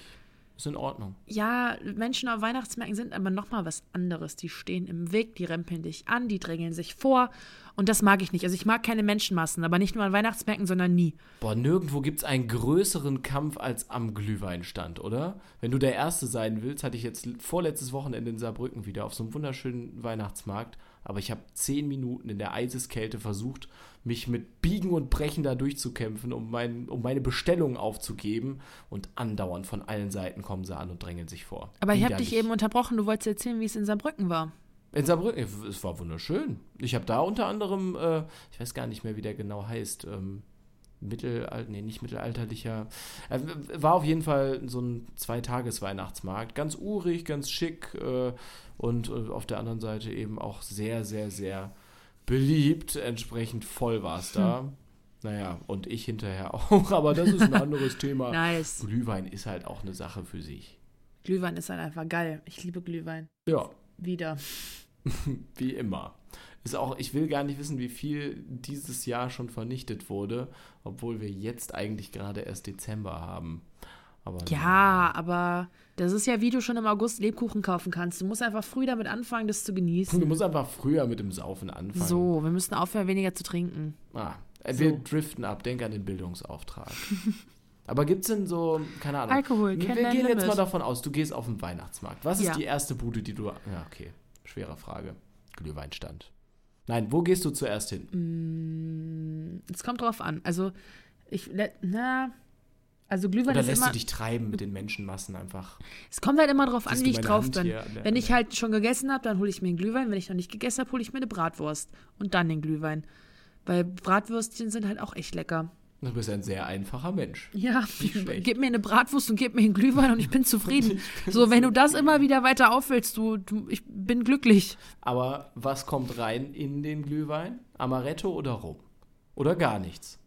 A: Ist in Ordnung.
B: Ja, Menschen auf Weihnachtsmärkten sind aber nochmal was anderes. Die stehen im Weg, die rempeln dich an, die drängeln sich vor. Und das mag ich nicht. Also ich mag keine Menschenmassen, aber nicht nur an Weihnachtsmärkten, sondern nie.
A: Boah, nirgendwo gibt es einen größeren Kampf als am Glühweinstand, oder? Wenn du der Erste sein willst, hatte ich jetzt vorletztes Wochenende in Saarbrücken wieder auf so einem wunderschönen Weihnachtsmarkt. Aber ich habe zehn Minuten in der Eiseskälte versucht, mich mit Biegen und Brechen da durchzukämpfen, um, mein, um meine Bestellung aufzugeben. Und andauernd von allen Seiten kommen sie an und drängeln sich vor.
B: Aber ich habe dich eben unterbrochen. Du wolltest erzählen, wie es in Saarbrücken war.
A: In Saarbrücken, es war wunderschön. Ich habe da unter anderem, äh, ich weiß gar nicht mehr, wie der genau heißt, ähm, Mittelalter, nee, nicht mittelalterlicher, äh, war auf jeden Fall so ein Zweitages-Weihnachtsmarkt. Ganz urig, ganz schick äh, und äh, auf der anderen Seite eben auch sehr, sehr, sehr beliebt. Entsprechend voll war es da. Naja, und ich hinterher auch, aber das ist ein anderes Thema.
B: Nice.
A: Glühwein ist halt auch eine Sache für sich.
B: Glühwein ist halt einfach geil. Ich liebe Glühwein.
A: Ja,
B: Wieder.
A: Wie immer. Ist auch, ich will gar nicht wissen, wie viel dieses Jahr schon vernichtet wurde, obwohl wir jetzt eigentlich gerade erst Dezember haben. Aber
B: Ja, aber das ist ja, wie du schon im August Lebkuchen kaufen kannst. Du musst einfach früh damit anfangen, das zu
A: Du
B: genießen.
A: musst einfach früher mit dem Saufen anfangen.
B: So, wir müssen aufhören, weniger zu trinken.
A: Ah, wir
B: So.
A: driften ab. Denk an den Bildungsauftrag. Aber gibt es denn so, keine Ahnung.
B: Alkohol,
A: Wir gehen jetzt mal davon aus, du gehst auf den Weihnachtsmarkt. Was ist
B: Ja.
A: die erste Bude, die du. Ja, okay. Schwere Frage. Glühweinstand. Nein, wo gehst du zuerst hin?
B: Mm, Es kommt drauf an. Also, ich, na, also Glühwein
A: Oder
B: ist
A: lässt
B: immer,
A: du dich treiben mit den Menschenmassen einfach?
B: es kommt halt immer drauf an, wie ich drauf
A: Hand
B: bin.
A: hier
B: Wenn ich halt schon gegessen habe, dann hole ich mir einen Glühwein. Wenn ich noch nicht gegessen habe, hole ich mir eine Bratwurst und dann den Glühwein. Weil Bratwürstchen sind halt auch echt lecker.
A: Du bist ein sehr einfacher Mensch.
B: Ja, gib mir eine Bratwurst und gib mir einen Glühwein und ich bin zufrieden. so, wenn du das immer wieder weiter aufwillst, du, du, ich bin glücklich.
A: Aber was kommt rein in den Glühwein? Amaretto oder Rum? Oder gar nichts?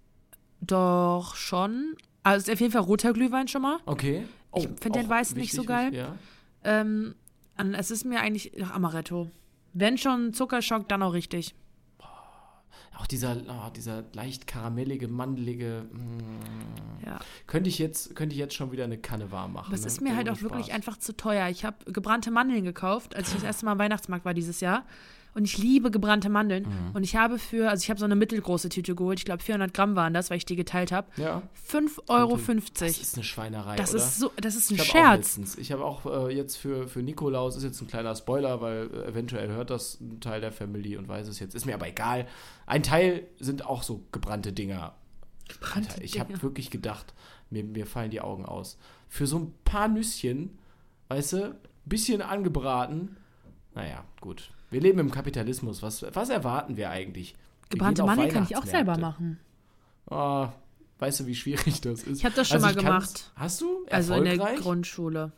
B: Doch schon. Also ist auf jeden Fall roter Glühwein schon mal.
A: Okay. Oh,
B: Ich find den Weißen nicht so geil.
A: Ja.
B: Ähm, es ist mir eigentlich ach, Amaretto. Wenn schon Zuckerschock, dann auch richtig.
A: Auch dieser, oh, dieser leicht karamellige, mandelige. mm,
B: Ja.
A: Könnte ich, jetzt, könnte ich jetzt schon wieder eine Kanne warm machen.
B: Es
A: ne?
B: ist mir halt auch wirklich
A: Spaß.
B: einfach zu teuer. Ich habe gebrannte Mandeln gekauft, als ich das erste Mal am Weihnachtsmarkt war dieses Jahr. Und ich liebe gebrannte Mandeln.
A: Mhm.
B: Und ich habe für, also ich habe so eine mittelgroße Tüte geholt. Ich glaube 400 Gramm waren das, weil ich die geteilt habe.
A: Ja.
B: 5,50 Euro.
A: Das ist eine Schweinerei.
B: Das
A: oder?
B: ist so, das ist ein
A: Ich
B: Scherz.
A: letztens, ich habe auch äh, jetzt für, für Nikolaus, ist jetzt ein kleiner Spoiler, weil äh, eventuell hört das ein Teil der Family und weiß es jetzt. Ist mir aber egal. Ein Teil sind auch so gebrannte Dinger.
B: Gebrannte
A: Alter, ich habe wirklich gedacht, mir, mir fallen die Augen aus. Für so ein paar Nüsschen, weißt du, bisschen angebraten. Naja, gut. Wir leben im Kapitalismus. Was, was erwarten wir eigentlich? Wir
B: Gebrannte Mandeln kann ich auch selber machen.
A: Oh, weißt du, wie schwierig das ist?
B: Ich habe das schon
A: Also
B: mal gemacht.
A: Hast du?
B: Also in der? Grundschule.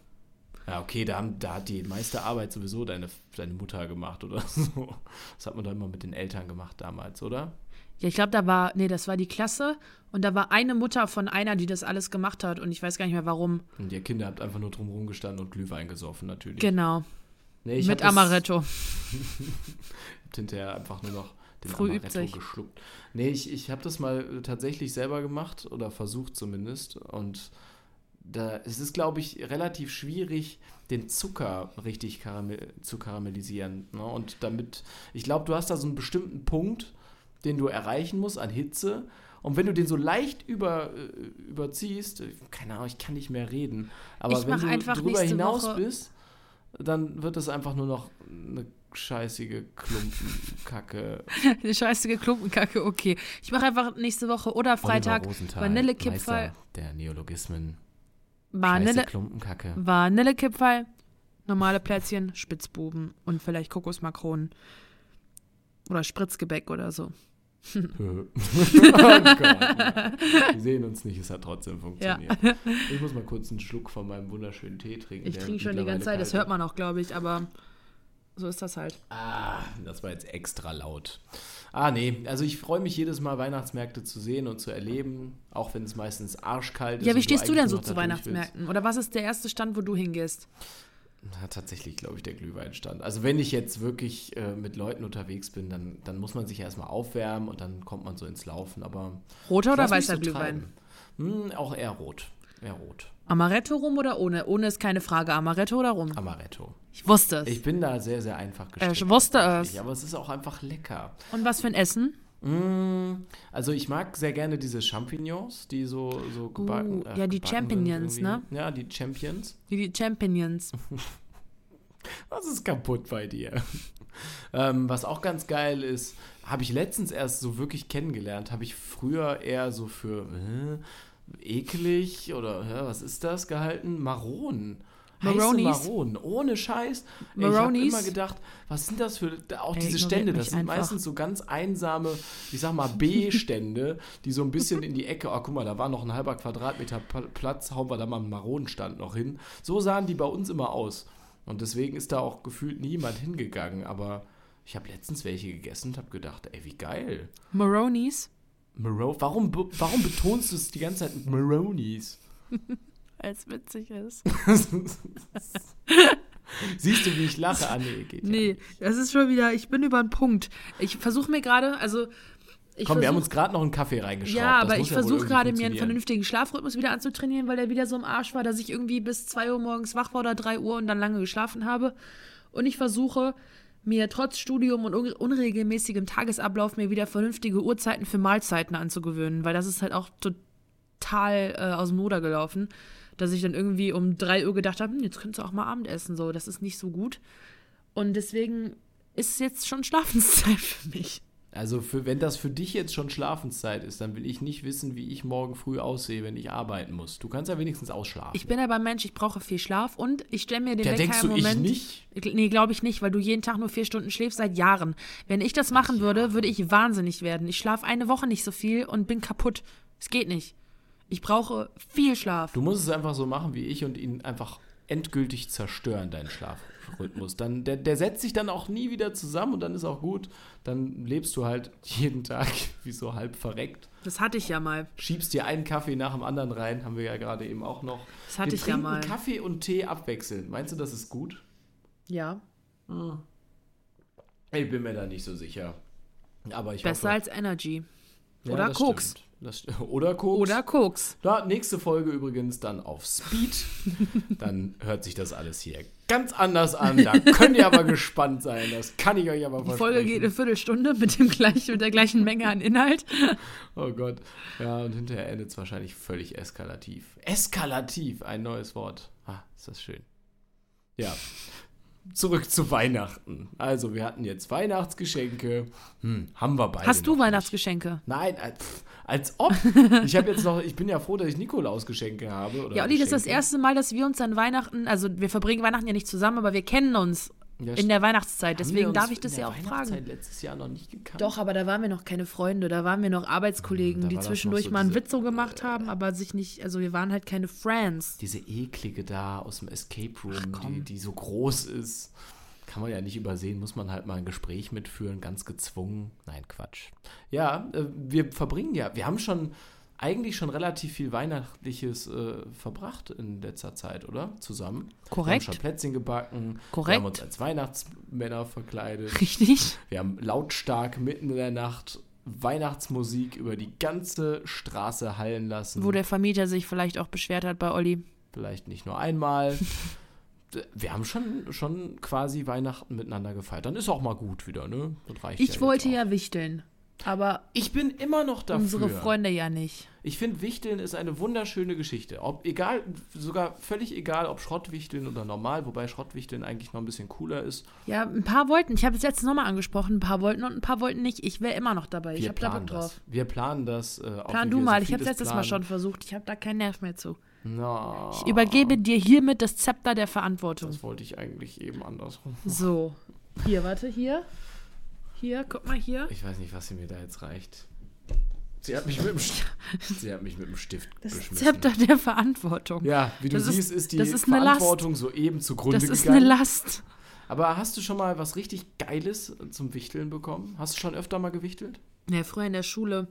A: Ja, okay, da, haben, da hat die meiste Arbeit sowieso deine, deine Mutter gemacht oder so. Das hat man doch immer mit den Eltern gemacht damals, oder?
B: Ja, ich glaube, da war, nee, das war die Klasse und da war eine Mutter von einer, die das alles gemacht hat und ich weiß gar nicht mehr warum.
A: Und ihr Kinder habt einfach nur drumherum gestanden und Glühwein gesoffen, natürlich.
B: Genau.
A: Nee, ich
B: Mit Amaretto.
A: Hinterher einfach nur noch den
B: Früh übt
A: Amaretto
B: sich.
A: geschluckt. Nee, ich, ich habe das mal äh, tatsächlich selber gemacht oder versucht zumindest. Und da es ist, glaube ich, relativ schwierig, den Zucker richtig karamell, zu karamellisieren. Ne? Und damit, ich glaube, du hast da so einen bestimmten Punkt, den du erreichen musst an Hitze. Und wenn du den so leicht über, äh, überziehst, äh, keine Ahnung, ich kann nicht mehr reden, aber
B: Ich
A: wenn du drüber hinaus
B: Woche-
A: bist, dann wird es einfach nur noch eine scheißige Klumpenkacke.
B: Eine scheißige Klumpenkacke, okay. Ich mache einfach nächste Woche oder Freitag Vanillekipferl,
A: der Neologismen.
B: Vanille,
A: Klumpenkacke.
B: Vanillekipferl, normale Plätzchen, Spitzbuben und vielleicht Kokosmakronen. Oder Spritzgebäck oder so.
A: oh Gott. Wir sehen uns nicht, es hat trotzdem funktioniert. Ich muss mal kurz einen Schluck von meinem wunderschönen Tee trinken.
B: Ich trinke schon die ganze Zeit, das hört man auch, glaube ich, aber so ist das halt.
A: Ah, das war jetzt extra laut. Ah, nee, also ich freue mich jedes Mal, Weihnachtsmärkte zu sehen und zu erleben, auch wenn es meistens arschkalt ist.
B: Ja, wie stehst du denn so zu
A: durch willst.
B: Weihnachtsmärkten? Oder was ist der erste Stand, wo du hingehst?
A: Ja, tatsächlich, glaube ich, der Glühweinstand. Also wenn ich jetzt wirklich äh, mit Leuten unterwegs bin, dann, dann muss man sich erstmal aufwärmen und dann kommt man so ins Laufen. Aber
B: Roter oder weißer
A: so
B: Glühwein?
A: Hm, auch eher rot. Eher rot.
B: Amaretto rum oder ohne? Ohne ist keine Frage. Amaretto oder rum?
A: Amaretto.
B: Ich wusste es.
A: Ich bin da sehr, sehr einfach gestrickt.
B: Ich wusste es.
A: Aber es ist auch einfach lecker.
B: Und was für ein Essen?
A: Mm, Also ich mag sehr gerne diese Champignons, die so, so gebacken
B: Uh, ja, die
A: gebacken
B: Champignons,
A: irgendwie. Ja, die Champions.
B: Wie die Champignons.
A: Was ist kaputt bei dir? ähm, was auch ganz geil ist, habe ich letztens erst so wirklich kennengelernt, habe ich früher eher so für äh, eklig oder hä, was ist das gehalten? Maronen.
B: Maronis?
A: Maronen, ohne Scheiß. Ey, Ich habe immer gedacht, was sind das für, auch
B: Ey,
A: diese Stände, das sind
B: einfach.
A: meistens so ganz einsame, ich sag mal B-Stände, die so ein bisschen in die Ecke, oh guck mal, da war noch ein halber Quadratmeter Platz, hauen wir da mal einen Maronenstand noch hin. So sahen die bei uns immer aus. Und deswegen ist da auch gefühlt niemand hingegangen, aber ich habe letztens welche gegessen und habe gedacht, ey, wie geil.
B: Maronis?
A: Maro warum, warum betonst du es die ganze Zeit mit Maronis?
B: Es witzig ist.
A: Siehst du, wie ich lache? Ah, nee, geht ja
B: Nee,
A: nicht.
B: das ist schon wieder, ich bin über den Punkt. Ich versuche mir gerade, also. Ich
A: Komm, wir haben
B: versuch-
A: uns gerade noch einen Kaffee reingeschraubt.
B: Ja, aber ich
A: ja
B: versuche gerade mir einen vernünftigen Schlafrhythmus wieder anzutrainieren, weil der wieder so im Arsch war, dass ich irgendwie bis 2 Uhr morgens wach war oder 3 Uhr und dann lange geschlafen habe. Und ich versuche mir trotz Studium und un unregelmäßigem Tagesablauf mir wieder vernünftige Uhrzeiten für Mahlzeiten anzugewöhnen, weil das ist halt auch total total äh, aus dem Ruder gelaufen, dass ich dann irgendwie um 3 Uhr gedacht habe, hm, jetzt könntest du auch mal Abendessen, so, das ist nicht so gut. Und deswegen ist jetzt schon Schlafenszeit für mich.
A: Also für, wenn das für dich jetzt schon Schlafenszeit ist, dann will ich nicht wissen, wie ich morgen früh aussehe, wenn ich arbeiten muss. Du kannst ja wenigstens ausschlafen.
B: Ich bin aber ein Mensch, ich brauche viel Schlaf und ich stelle mir den
A: ja,
B: Wecker
A: denkst
B: im
A: du,
B: Moment.
A: ich nicht?
B: Nee, glaube ich nicht, weil du jeden Tag nur vier Stunden schläfst seit Jahren. Wenn ich das machen würde, würde ich wahnsinnig werden. Ich schlafe eine Woche nicht so viel und bin kaputt. Es geht nicht. Ich brauche viel Schlaf.
A: Du musst es einfach so machen wie ich und ihn einfach endgültig zerstören, deinen Schlafrhythmus. Dann, der, der setzt sich dann auch nie wieder zusammen und dann ist auch gut. Dann lebst du halt jeden Tag wie so halb verreckt.
B: Das hatte ich ja mal.
A: Schiebst dir einen Kaffee nach dem anderen rein, haben wir ja gerade eben auch noch.
B: Das hatte
A: wir
B: ich ja mal.
A: Kaffee und Tee abwechseln. Meinst du, das ist gut?
B: Ja.
A: Ich bin mir da nicht so sicher. Aber ich
B: Besser
A: hoffe,
B: als Energy.
A: Ja,
B: oder Koks.
A: stimmt. Oder Koks.
B: Oder Koks.
A: Da, nächste Folge übrigens dann auf Speed. dann hört sich das alles hier ganz anders an. Da könnt ihr aber gespannt sein. Das kann ich euch aber
B: Die Folge geht eine
A: versprechen.
B: Viertelstunde mit, dem gleichen, mit der gleichen Menge an Inhalt.
A: Oh Gott. Ja, und hinterher endet es wahrscheinlich völlig eskalativ. Eskalativ, ein neues Wort. Ah, ist das schön. Ja. Zurück zu Weihnachten. Also, wir hatten jetzt Weihnachtsgeschenke. Hm, haben wir beide.
B: Hast du
A: noch nicht.
B: Weihnachtsgeschenke?
A: Nein, als, als ob. Ich habe jetzt noch, ich bin ja froh, dass ich Nikolausgeschenke habe. Oder
B: Ja, Olli, das ist das
A: Geschenke.
B: erste Mal, dass wir uns an Weihnachten, also wir verbringen Weihnachten ja nicht zusammen, aber wir kennen uns
A: Ja,
B: in der Weihnachtszeit. Deswegen darf ich das
A: in der
B: ja auch
A: Weihnachtszeit
B: fragen.
A: letztes Jahr noch nicht gekannt.
B: Doch, aber da waren wir noch keine Freunde, da waren wir noch Arbeitskollegen,
A: Da
B: die zwischendurch
A: so
B: mal einen Witz so gemacht haben, aber sich nicht, also wir waren halt keine Friends.
A: Diese eklige da aus dem Escape Room,
B: Ach,
A: die, die so groß ist. Kann man ja nicht übersehen, muss man halt mal ein Gespräch mitführen, ganz gezwungen. Nein, Quatsch. Ja, äh, wir verbringen ja, wir haben schon eigentlich schon relativ viel Weihnachtliches äh, verbracht in letzter Zeit, oder? Zusammen. Wir haben
B: Korrekt.
A: schon Plätzchen gebacken. Wir
B: Korrekt.
A: haben uns als Weihnachtsmänner verkleidet.
B: Richtig?
A: Wir haben lautstark mitten in der Nacht Weihnachtsmusik über die ganze Straße hallen lassen.
B: Wo der Vermieter sich vielleicht auch beschwert hat bei Olli.
A: Vielleicht nicht nur einmal. Wir haben schon, schon quasi Weihnachten miteinander gefeiert. Dann ist auch mal gut wieder, ne? Das reicht
B: Ich
A: ja
B: wollte ja wichteln, aber
A: Ich bin immer noch dafür.
B: unsere Freunde ja nicht.
A: Ich finde, Wichteln ist eine wunderschöne Geschichte. Ob, egal, sogar völlig egal, ob Schrottwichteln oder normal, wobei Schrottwichteln eigentlich noch ein bisschen cooler ist.
B: Ja, ein paar wollten, ich habe es jetzt nochmal angesprochen, ein paar wollten und ein paar wollten nicht. Ich wäre immer noch dabei. ich
A: Wir
B: habe da Bock drauf.
A: Wir planen das. Äh,
B: Plan du mal, ich habe
A: vieles
B: letztes Mal schon versucht. Ich habe da keinen Nerv mehr zu.
A: Na,
B: Ich übergebe dir hiermit das Zepter der Verantwortung.
A: das wollte ich eigentlich eben andersrum.
B: So. Hier, warte, hier. Hier, guck mal hier.
A: Ich weiß nicht, was sie mir da jetzt reicht. Sie hat mich mit dem, St sie hat mich mit dem Stift
B: Das
A: beschmissen.
B: Zepter der Verantwortung.
A: Ja, wie du
B: Das ist-
A: siehst, ist die
B: ist eine Last.
A: Verantwortung soeben zugrunde
B: Das ist
A: gegangen.
B: eine Last.
A: Aber hast du schon mal was richtig Geiles zum Wichteln bekommen? Hast du schon öfter mal gewichtelt?
B: Ja, früher in der Schule.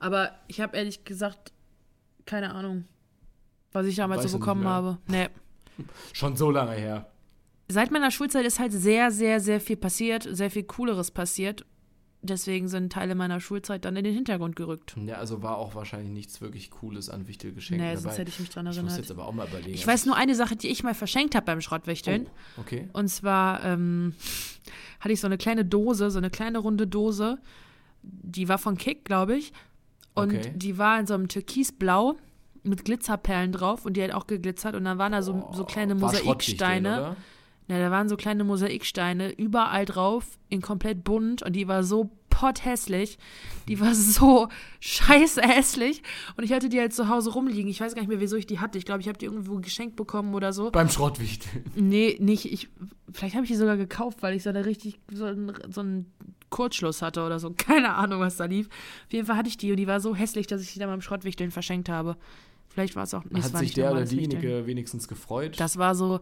B: Aber ich habe ehrlich gesagt keine Ahnung, was ich damals
A: Weißt
B: so bekommen habe. Nee.
A: Schon so lange her.
B: Seit meiner Schulzeit ist halt sehr, sehr, sehr viel passiert, sehr viel Cooleres passiert. Deswegen sind Teile meiner Schulzeit dann in den Hintergrund gerückt.
A: Ja, also war auch wahrscheinlich nichts wirklich Cooles an Wichtelgeschenken
B: Nee,
A: dabei.
B: sonst hätte ich mich dran
A: ich muss
B: erinnert.
A: jetzt aber auch mal überlegen.
B: Ich weiß nur eine Sache, die ich mal verschenkt habe beim Schrottwichteln.
A: Oh, okay.
B: Und zwar ähm, hatte ich so eine kleine Dose, so eine kleine runde Dose. Die war von Kick, glaube ich. Und
A: Okay.
B: die war in so einem Türkisblau mit Glitzerperlen drauf und die hat auch geglitzert. Und dann waren da so, so kleine
A: Oh, War Schrottwichteln,
B: Mosaiksteine. Ja, da waren so kleine Mosaiksteine überall drauf, in komplett bunt und die war so potthässlich. Die war so scheiße hässlich. Und ich hatte die halt zu Hause rumliegen. Ich weiß gar nicht mehr, wieso ich die hatte. Ich glaube, ich habe die irgendwo geschenkt bekommen oder so.
A: Beim Schrottwichteln.
B: Nee, nicht. Ich, vielleicht habe ich die sogar gekauft, weil ich so eine richtig, so einen, so einen Kurzschluss hatte oder so. Keine Ahnung, was da lief. Auf jeden Fall hatte ich die und die war so hässlich, dass ich die dann beim Schrottwichteln verschenkt habe. Vielleicht war es auch. Nee, es
A: Hat sich
B: nicht
A: der oder diejenige wenigstens gefreut?
B: Das war so,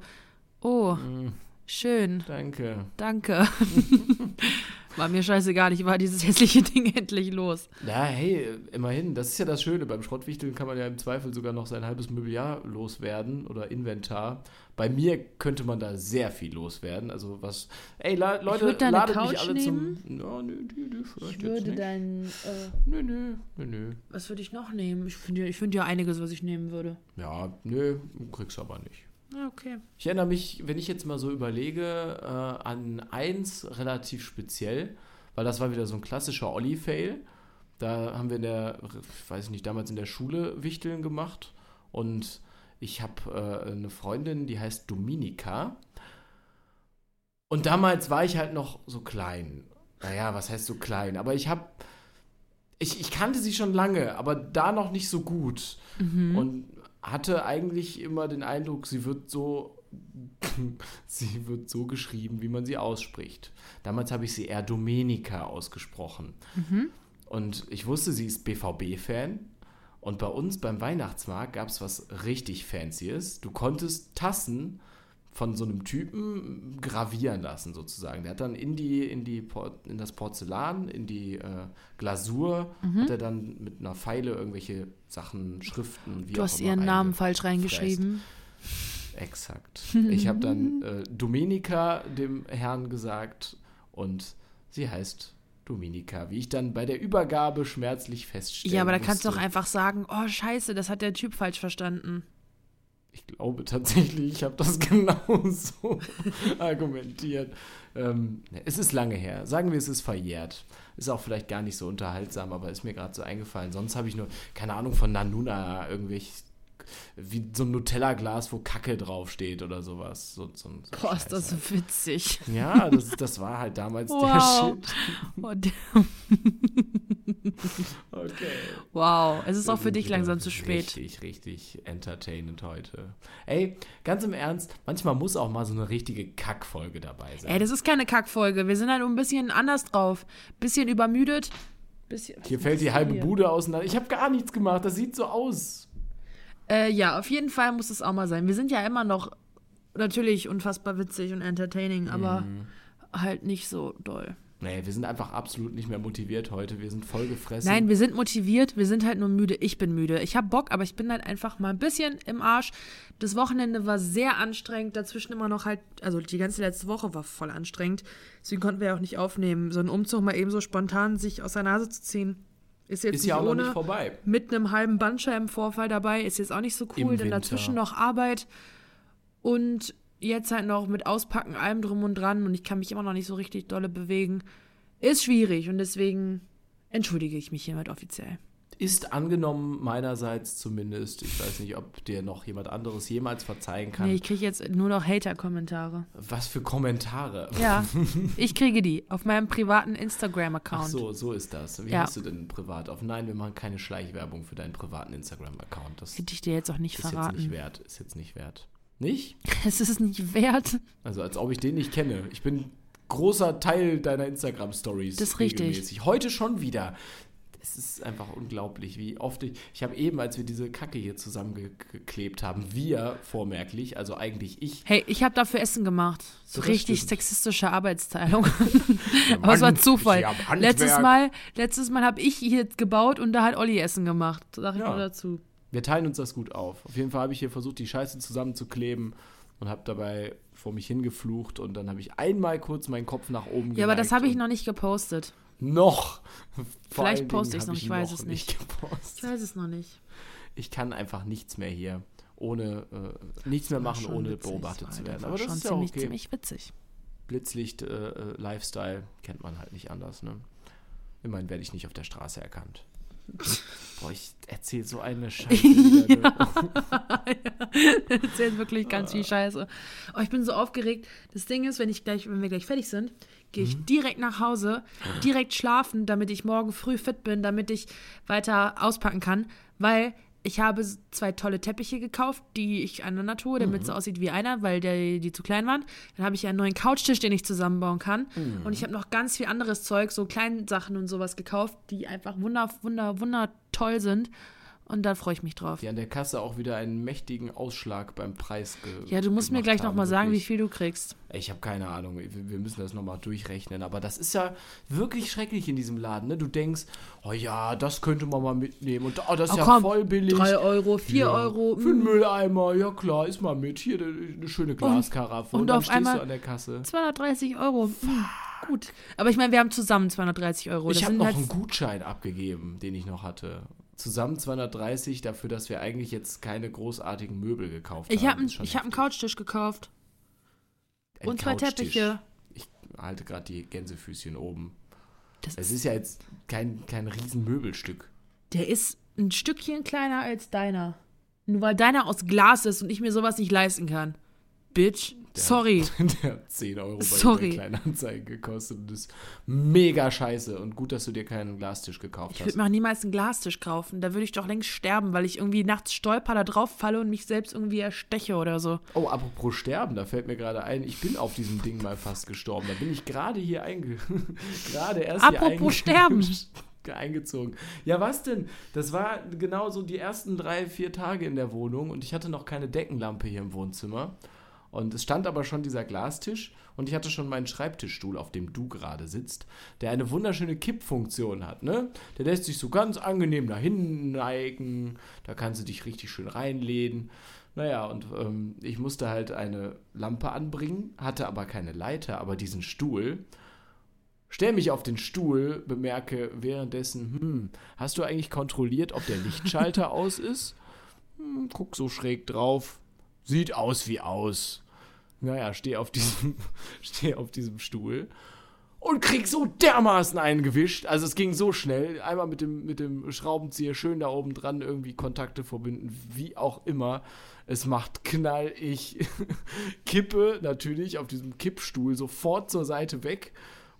B: oh,
A: Mm,
B: schön,
A: danke.
B: danke. war mir scheißegal, ich war dieses hässliche Ding endlich los.
A: Ja, hey, immerhin, das ist ja das Schöne. Beim Schrottwichteln kann man ja im Zweifel sogar noch sein halbes Mobiliar loswerden oder Inventar. Bei mir könnte man da sehr viel loswerden. Also was. Ey, la, Leute,
B: deine
A: ladet mich
B: Couch
A: alle
B: nehmen.
A: zum. Ja, nö, nö, nö, vielleicht
B: Ich würde dann, äh,
A: Nö, nö, nö, nö.
B: was würde ich noch nehmen? Ich finde ich find ja einiges, was ich nehmen würde.
A: Ja, nö, kriegst aber nicht.
B: Ja, okay.
A: Ich erinnere mich, wenn ich jetzt mal so überlege, äh, an eins relativ speziell, weil das war wieder so ein klassischer Olli-Fail. Da haben wir in der, ich weiß nicht, damals in der Schule Wichteln gemacht. Und ich habe äh, eine Freundin, die heißt Dominika. Und damals war ich halt noch so klein. Naja, was heißt so klein? Aber ich habe, ich, ich kannte sie schon lange, aber da noch nicht so gut.
B: Mhm.
A: Und hatte eigentlich immer den Eindruck, sie wird so, sie wird so geschrieben, wie man sie ausspricht. Damals habe ich sie eher Domenica ausgesprochen.
B: Mhm.
A: Und ich wusste, sie ist BVB-Fan. Und bei uns beim Weihnachtsmarkt gab es was richtig Fancyes. Du konntest Tassen von so einem Typen gravieren lassen, sozusagen. Der hat dann in die, in die Por in das Porzellan, in die äh, Glasur,
B: Mhm.
A: hat er dann mit einer Pfeile irgendwelche Sachen, Schriften, wie
B: Du
A: auch
B: hast
A: immer
B: ihren Namen falsch reingeschrieben.
A: Exakt. Ich habe dann äh, Domenica dem Herrn gesagt und sie heißt Dominika, wie ich dann bei der Übergabe schmerzlich feststelle.
B: Ja, aber da kannst du doch einfach sagen, oh scheiße, das hat der Typ falsch verstanden.
A: Ich glaube tatsächlich, ich habe das genauso argumentiert. Ähm, es ist lange her. Sagen wir, es ist verjährt. Ist auch vielleicht gar nicht so unterhaltsam, aber ist mir gerade so eingefallen. Sonst habe ich nur, keine Ahnung, von Nanuna irgendwelche, wie so ein Nutella-Glas, wo Kacke draufsteht oder sowas. So, so, so
B: Boah, ist das
A: halt.
B: witzig.
A: Ja, das, das war halt damals
B: Wow.
A: der Shit.
B: Oh, der-
A: Okay.
B: wow, es ist
A: Wir
B: auch für dich langsam zu spät.
A: Richtig, richtig entertainend heute. Ey, ganz im Ernst, manchmal muss auch mal so eine richtige Kackfolge dabei sein.
B: Ey, das ist keine Kackfolge. Wir sind halt ein bisschen anders drauf. Bisschen übermüdet. Bisschen,
A: Hier fällt die halbe
B: hier?
A: Bude auseinander. Ich habe gar nichts gemacht. Das sieht so aus.
B: Äh, ja, auf jeden Fall muss es auch mal sein. Wir sind ja immer noch natürlich unfassbar witzig und entertaining, aber
A: Mhm.
B: halt nicht so doll.
A: Nee, wir sind einfach absolut nicht mehr motiviert heute. Wir sind voll gefressen.
B: Nein, wir sind motiviert, wir sind halt nur müde. Ich bin müde. Ich habe Bock, aber ich bin halt einfach mal ein bisschen im Arsch. Das Wochenende war sehr anstrengend. Dazwischen immer noch halt, also die ganze letzte Woche war voll anstrengend. Deswegen konnten wir ja auch nicht aufnehmen. So einen Umzug mal eben so spontan sich aus der Nase zu ziehen. Ist jetzt
A: ist
B: nicht
A: ja auch
B: ohne.
A: nicht vorbei.
B: mit einem halben Bandscheibenvorfall dabei. Ist jetzt auch nicht so
A: Im
B: cool, denn
A: Winter.
B: dazwischen noch Arbeit und jetzt halt noch mit Auspacken, allem drum und dran und ich kann mich immer noch nicht so richtig dolle bewegen. Ist schwierig und deswegen entschuldige ich mich hiermit offiziell.
A: Ist angenommen meinerseits zumindest. Ich weiß nicht, ob dir noch jemand anderes jemals verzeihen kann.
B: Nee, ich kriege jetzt nur noch Hater-Kommentare.
A: Was für Kommentare.
B: Ja, ich kriege die auf meinem privaten
A: Ach
B: Instagram-Account.
A: so, so ist das. Wie
B: Ja.
A: hast du denn privat auf? Nein, wir machen keine Schleichwerbung für deinen privaten Instagram-Account. Das
B: Hätte ich dir jetzt auch nicht
A: ist jetzt
B: verraten.
A: nicht wert. Ist jetzt nicht wert. Nicht?
B: Es ist nicht wert.
A: Also als ob ich den nicht kenne. Ich bin großer Teil deiner Instagram-Stories.
B: Das ist richtig.
A: regelmäßig. Heute schon wieder. Es ist einfach unglaublich, wie oft ich. Ich habe eben, als wir diese Kacke hier zusammengeklebt haben, wir vormerklich, also eigentlich ich.
B: Hey, ich habe dafür Essen gemacht. So
A: Das
B: richtig
A: stimmt.
B: sexistische Arbeitsteilung. Aber es war Zufall. Letztes Mal, letztes Mal habe ich hier gebaut und da hat Olli Essen gemacht. Sag ich
A: Ja.
B: nur dazu.
A: Wir teilen uns das gut auf. Auf jeden Fall habe ich hier versucht, die Scheiße zusammenzukleben und habe dabei vor mich hingeflucht und dann habe ich einmal kurz meinen Kopf nach oben
B: Ja, aber das habe ich noch nicht gepostet.
A: Noch. Vor
B: Vielleicht poste ich's
A: habe
B: noch, ich weiß es nicht.
A: gepostet.
B: Ich weiß es noch nicht.
A: Ich kann einfach nichts mehr hier ohne äh, nichts mehr machen, ohne
B: witzig,
A: beobachtet zu werden. Aber das ist ja
B: ziemlich,
A: okay.
B: ziemlich witzig.
A: Blitzlicht äh, äh, Lifestyle kennt man halt nicht anders, ne? Immerhin werde ich nicht auf der Straße erkannt. Boah, ich erzähle so eine Scheiße. Ne?
B: Erzählt wirklich ganz viel Scheiße. Oh, ich bin so aufgeregt. Das Ding ist, wenn ich gleich, wenn wir gleich fertig sind, gehe
A: Mhm.
B: ich direkt nach Hause, direkt schlafen, damit ich morgen früh fit bin, damit ich weiter auspacken kann, weil ich habe zwei tolle Teppiche gekauft, die ich aneinander tue, damit es so aussieht wie einer, weil der, die zu klein waren. Dann habe ich einen neuen Couchtisch, den ich zusammenbauen kann. Und ich habe noch ganz viel anderes Zeug, so kleine Sachen und sowas gekauft, die einfach wunder, wunder, wunder toll sind. Und da freue ich mich drauf.
A: Die an der Kasse auch wieder einen mächtigen Ausschlag beim Preis ge
B: Ja, du musst mir gleich nochmal sagen, wie viel du kriegst.
A: Ich habe keine Ahnung. Wir müssen das nochmal durchrechnen. Aber das ist ja wirklich schrecklich in diesem Laden. Ne? Du denkst, oh ja, das könnte man mal mitnehmen. Und oh, das ist
B: Oh,
A: ja
B: komm,
A: voll billig.
B: 3 Euro, 4
A: Ja,
B: Euro.
A: Für einen
B: mm,
A: Mülleimer, ja klar, ist mal mit. Hier eine, schöne Glaskaraffe.
B: und
A: Und, dann
B: auf
A: stehst
B: einmal-
A: du an der Kasse.
B: 230 Euro. mm, gut. Aber ich meine, wir haben zusammen 230 Euro. Das
A: Ich habe noch
B: halt
A: einen Gutschein abgegeben, den ich noch hatte. Zusammen 230 dafür, dass wir eigentlich jetzt keine großartigen Möbel gekauft
B: Ich
A: haben.
B: habe
A: Ist schon
B: ich hab einen. Couchtisch gekauft.
A: Ein
B: und zwei
A: Couchtisch.
B: Teppiche.
A: Ich halte gerade die Gänsefüßchen oben.
B: Das
A: Es
B: ist,
A: ist ja jetzt kein, kein Riesenmöbelstück.
B: der ist ein Stückchen kleiner als deiner. Nur weil deiner aus Glas ist und ich mir sowas nicht leisten kann. Bitch. Sorry.
A: Der hat 10 Euro bei
B: Sorry.
A: Kleinanzeigen gekostet und ist mega scheiße. Und gut, dass du dir keinen Glastisch gekauft
B: Ich
A: hast.
B: würde mir auch niemals einen Glastisch kaufen. Da würde ich doch längst sterben, weil ich irgendwie nachts stolper, da drauf falle und mich selbst irgendwie ersteche oder so.
A: Oh, apropos Sterben, da fällt mir gerade ein, ich bin auf diesem Ding mal fast gestorben. Da bin ich gerade hier einge... gerade erst hier
B: Apropos Sterben.
A: eingezogen. Ja, was denn? Das war genau so die ersten drei, vier Tage in der Wohnung und ich hatte noch keine Deckenlampe hier im Wohnzimmer. Und es stand aber schon dieser Glastisch und ich hatte schon meinen Schreibtischstuhl, auf dem du gerade sitzt, der eine wunderschöne Kippfunktion hat, ne? Der lässt sich so ganz angenehm nach hinten neigen, da kannst du dich richtig schön reinlehnen. Naja, und ähm, ich musste halt eine Lampe anbringen, hatte aber keine Leiter, aber diesen Stuhl. Stell mich auf den Stuhl, bemerke währenddessen, hm, hast du eigentlich kontrolliert, ob der Lichtschalter aus ist? Hm, guck so schräg drauf. Sieht aus wie aus. Naja, steh auf diesem, steh auf diesem Stuhl und krieg so dermaßen eingewischt. Also es ging so schnell. Einmal mit dem, mit dem Schraubenzieher schön da oben dran irgendwie Kontakte verbinden, wie auch immer. Es macht Knall. Ich kippe natürlich auf diesem Kippstuhl sofort zur Seite weg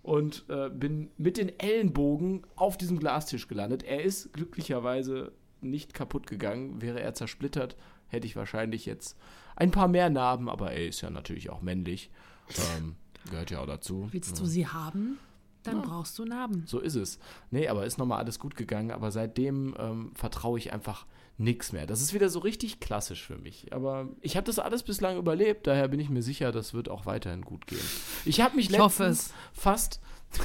A: und äh, bin mit den Ellenbogen auf diesem Glastisch gelandet. Er ist glücklicherweise nicht kaputt gegangen. Wäre er zersplittert, hätte ich wahrscheinlich jetzt ein paar mehr Narben, aber er ist ja natürlich auch männlich. Ähm, gehört ja auch dazu.
B: Willst
A: Ja.
B: du sie haben? Dann brauchst du Narben.
A: So ist es. Nee, aber ist nochmal alles gut gegangen. Aber seitdem ähm, vertraue ich einfach nichts mehr. Das ist wieder so richtig klassisch für mich. Aber ich habe das alles bislang überlebt. Daher bin ich mir sicher, das wird auch weiterhin gut gehen. Ich habe mich
B: Ich
A: letztens fast.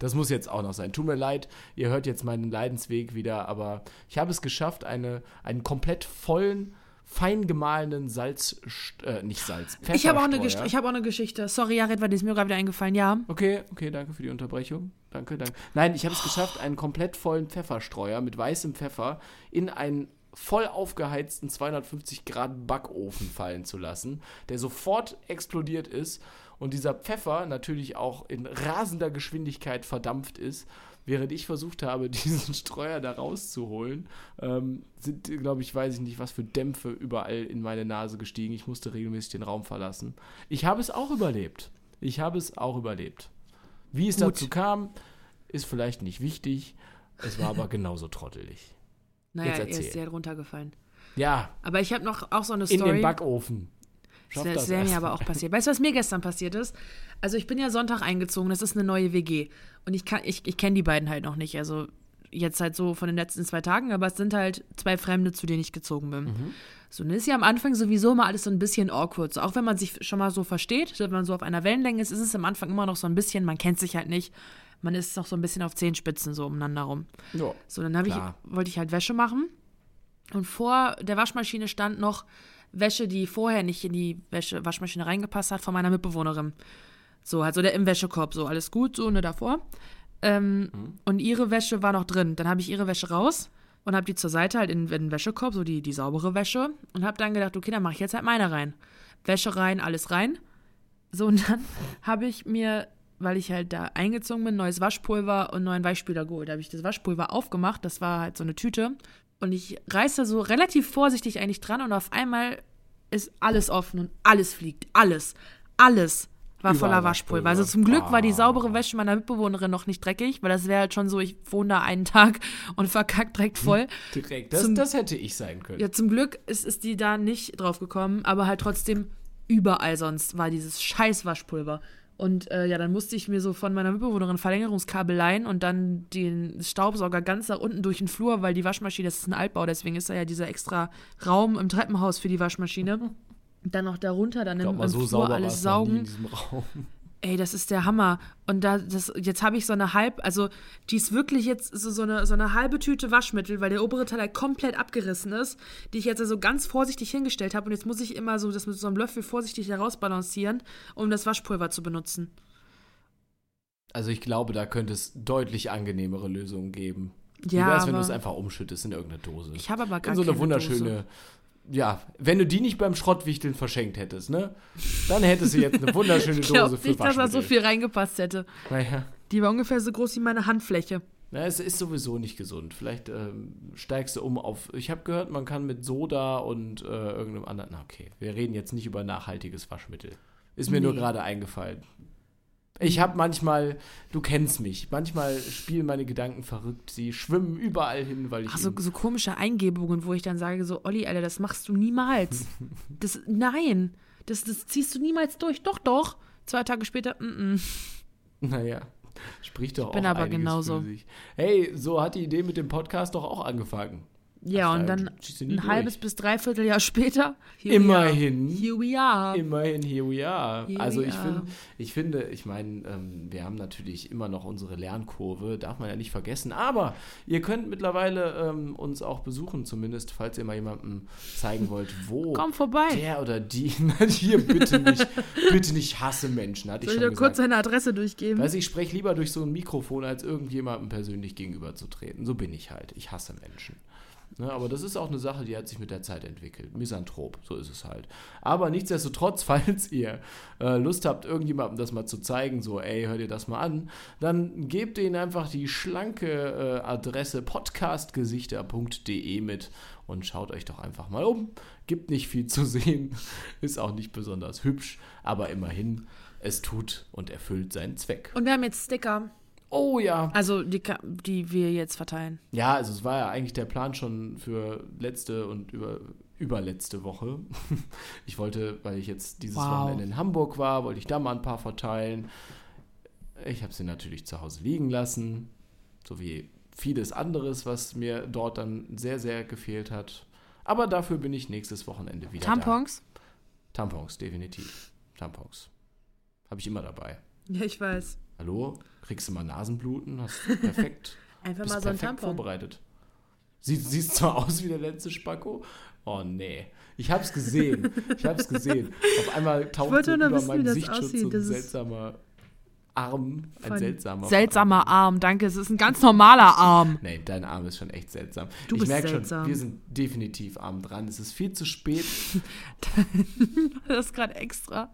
A: Das muss jetzt auch noch sein. Tut mir leid, ihr hört jetzt meinen Leidensweg wieder, aber ich habe es geschafft, eine, einen komplett vollen, fein gemahlenen Salz, äh, nicht Salz,
B: Ich habe auch, eine ich hab auch eine Geschichte. Sorry, Jared, weil die ist mir gerade wieder eingefallen. Ja.
A: Okay, okay, danke für die Unterbrechung. Danke, danke. Nein, ich habe es geschafft, einen komplett vollen Pfefferstreuer mit weißem Pfeffer in einen voll aufgeheizten 250 Grad Backofen fallen zu lassen, der sofort explodiert ist und dieser Pfeffer natürlich auch in rasender Geschwindigkeit verdampft ist. Während ich versucht habe, diesen Streuer da rauszuholen, ähm, sind, glaube ich, weiß ich nicht, was für Dämpfe überall in meine Nase gestiegen. Ich musste regelmäßig den Raum verlassen. Ich habe es auch überlebt. Ich habe es auch überlebt. Wie es
B: Gut.
A: dazu kam, ist vielleicht nicht wichtig. Es war aber genauso trottelig.
B: Naja,
A: Jetzt
B: er ist sehr runtergefallen.
A: Ja,
B: Aber ich habe noch auch so eine
A: in
B: Story.
A: den Backofen. Schaff
B: Das,
A: das
B: wäre mir aber auch passiert. Weißt du, was mir gestern passiert ist? Also ich bin ja Sonntag eingezogen, das ist eine neue WG. Und ich, kann- ich, ich kenne die beiden halt noch nicht. Also jetzt halt so von den letzten zwei Tagen, aber es sind halt zwei Fremde, zu denen ich gezogen bin. So, und dann ist ja am Anfang sowieso mal alles so ein bisschen awkward. So, auch wenn man sich schon mal so versteht, wenn man so auf einer Wellenlänge ist, ist es am Anfang immer noch so ein bisschen, man kennt sich halt nicht. Man ist noch so ein bisschen auf Zehenspitzen so umeinander rum.
A: Ja.
B: So, dann ich, wollte ich halt Wäsche machen. Und vor der Waschmaschine stand noch Wäsche, die vorher nicht in die Wäsche, Waschmaschine reingepasst hat, von meiner Mitbewohnerin. So, also der im Wäschekorb, so alles gut, so, ne, davor. Ähm, Und ihre Wäsche war noch drin. Dann habe ich ihre Wäsche raus und habe die zur Seite halt in, in den Wäschekorb, so die, die saubere Wäsche. Und habe dann gedacht, okay, dann mache ich jetzt halt meine rein. Wäsche rein, alles rein. So, und dann habe ich mir, weil ich halt da eingezogen bin, neues Waschpulver und neuen Weichspüler geholt. Da habe ich das Waschpulver aufgemacht, das war halt so eine Tüte. Und ich reiße da so relativ vorsichtig eigentlich dran und auf einmal ist alles offen und alles fliegt. Alles. Alles war
A: Überall
B: voller Waschpulver.
A: Waschpulver.
B: Also zum Glück war die saubere Wäsche meiner Mitbewohnerin noch nicht dreckig, weil das wäre halt schon so, ich wohne da einen Tag und verkackt direkt voll.
A: Direkt. Das,
B: Zum-
A: das hätte ich sein können.
B: Ja, zum Glück ist, ist die da nicht drauf gekommen, aber halt trotzdem überall sonst war dieses scheiß Waschpulver. Und äh, ja, dann musste ich mir so von meiner Mitbewohnerin Verlängerungskabel leihen und dann den Staubsauger ganz nach unten durch den Flur, weil die Waschmaschine, das ist ein Altbau, deswegen ist da ja dieser extra Raum im Treppenhaus für die Waschmaschine. Dann noch darunter, dann im,
A: glaub
B: im
A: so
B: Flur alles saugen. Ey, das ist der Hammer. Und da, das, jetzt habe ich so eine halb, also die ist wirklich jetzt so, so, eine, so eine halbe Tüte Waschmittel, weil der obere Teil halt komplett abgerissen ist, die ich jetzt also ganz vorsichtig hingestellt habe. Und jetzt muss ich immer so das mit so einem Löffel vorsichtig herausbalancieren, um das Waschpulver zu benutzen.
A: Also ich glaube, da könnte es deutlich angenehmere Lösungen geben. Wie
B: Ja,
A: wäre es, wenn du es einfach umschüttest in irgendeine Dose?
B: ich habe aber gar
A: in so eine
B: keine
A: wunderschöne,
B: Dose.
A: Ja, wenn du die nicht beim Schrottwichteln verschenkt hättest, ne? Dann hättest du jetzt eine wunderschöne
B: Ich
A: Dose
B: glaube
A: für
B: nicht, dass da so viel reingepasst hätte.
A: Naja,
B: Die war ungefähr so groß wie meine Handfläche.
A: Na, es ist sowieso nicht gesund. Vielleicht ähm, steigst du um auf. Ich habe gehört, man kann mit Soda und äh, irgendeinem anderen. Na, okay, wir reden jetzt nicht über nachhaltiges Waschmittel. Ist mir nur
B: Nee.
A: gerade eingefallen. Ich habe manchmal, du kennst mich, manchmal spielen meine Gedanken verrückt. Sie schwimmen überall hin, weil ich.
B: Ach, so, so komische Eingebungen, wo ich dann sage, so, Olli, Alter, das machst du niemals. Das, nein, das, das ziehst du niemals durch. Doch, doch. Zwei Tage später, mm, mm.
A: Naja, spricht doch
B: bin
A: auch
B: aber
A: einiges
B: genauso.
A: Hey, so hat die Idee mit dem Podcast doch auch angefangen.
B: Ja,
A: Ach,
B: und
A: da
B: dann ein
A: durch.
B: halbes bis dreiviertel Jahr später.
A: Immerhin.
B: Here we are.
A: Immerhin, here we are.
B: Here
A: also
B: we
A: ich
B: are.
A: finde, ich finde, ich meine, ähm, wir haben natürlich immer noch unsere Lernkurve, darf man ja nicht vergessen. Aber ihr könnt mittlerweile ähm, uns auch besuchen, zumindest, falls ihr mal jemandem zeigen wollt, wo
B: Komm vorbei.
A: der oder die, hier bitte nicht, bitte nicht hasse Menschen, hatte ich
B: Soll ich
A: schon
B: dir kurz seine Adresse durchgeben?
A: Weiß ich, ich spreche lieber durch so ein Mikrofon, als irgendjemandem persönlich gegenüberzutreten. So bin ich halt. Ich hasse Menschen. Ne, aber das ist auch eine Sache, die hat sich mit der Zeit entwickelt. Misanthrop, so ist es halt. Aber nichtsdestotrotz, falls ihr äh, Lust habt, irgendjemandem das mal zu zeigen, so, ey, hör dir das mal an, dann gebt ihnen einfach die schlanke äh, Adresse podcastgesichter.de mit und schaut euch doch einfach mal um. Gibt nicht viel zu sehen, ist auch nicht besonders hübsch, aber immerhin, es tut und erfüllt seinen Zweck.
B: Und wir haben jetzt Sticker.
A: Oh ja.
B: Also, die, die wir jetzt verteilen.
A: Ja, also es war ja eigentlich der Plan schon für letzte und über, überletzte Woche. Ich wollte, weil ich jetzt dieses
B: Wow.
A: Wochenende in Hamburg war, wollte ich da mal ein paar verteilen. Ich habe sie natürlich zu Hause liegen lassen, so wie vieles anderes, was mir dort dann sehr, sehr gefehlt hat. Aber dafür bin ich nächstes Wochenende wieder
B: Tampons?
A: da. Tampons, definitiv. Tampons. Habe ich immer dabei.
B: Ja, ich weiß.
A: Hallo? Kriegst du mal Nasenbluten? Hast perfekt.
B: Einfach mal so ein
A: perfekt
B: Tampon.
A: vorbereitet. Sieht, siehst zwar aus wie der letzte Spacko. Oh nee. Ich hab's gesehen. Ich hab's gesehen. Auf einmal taucht über
B: wissen,
A: meinem Sichtschutz
B: aussieht.
A: so ein
B: Das
A: seltsamer Arm. Ein seltsamer
B: Seltsamer Arm, danke. Es ist ein ganz normaler Arm.
A: Nee, dein Arm ist schon echt seltsam.
B: Du
A: ich
B: bist
A: merke schon,
B: seltsam.
A: wir sind definitiv arm dran. Es ist viel zu spät.
B: Das ist gerade extra.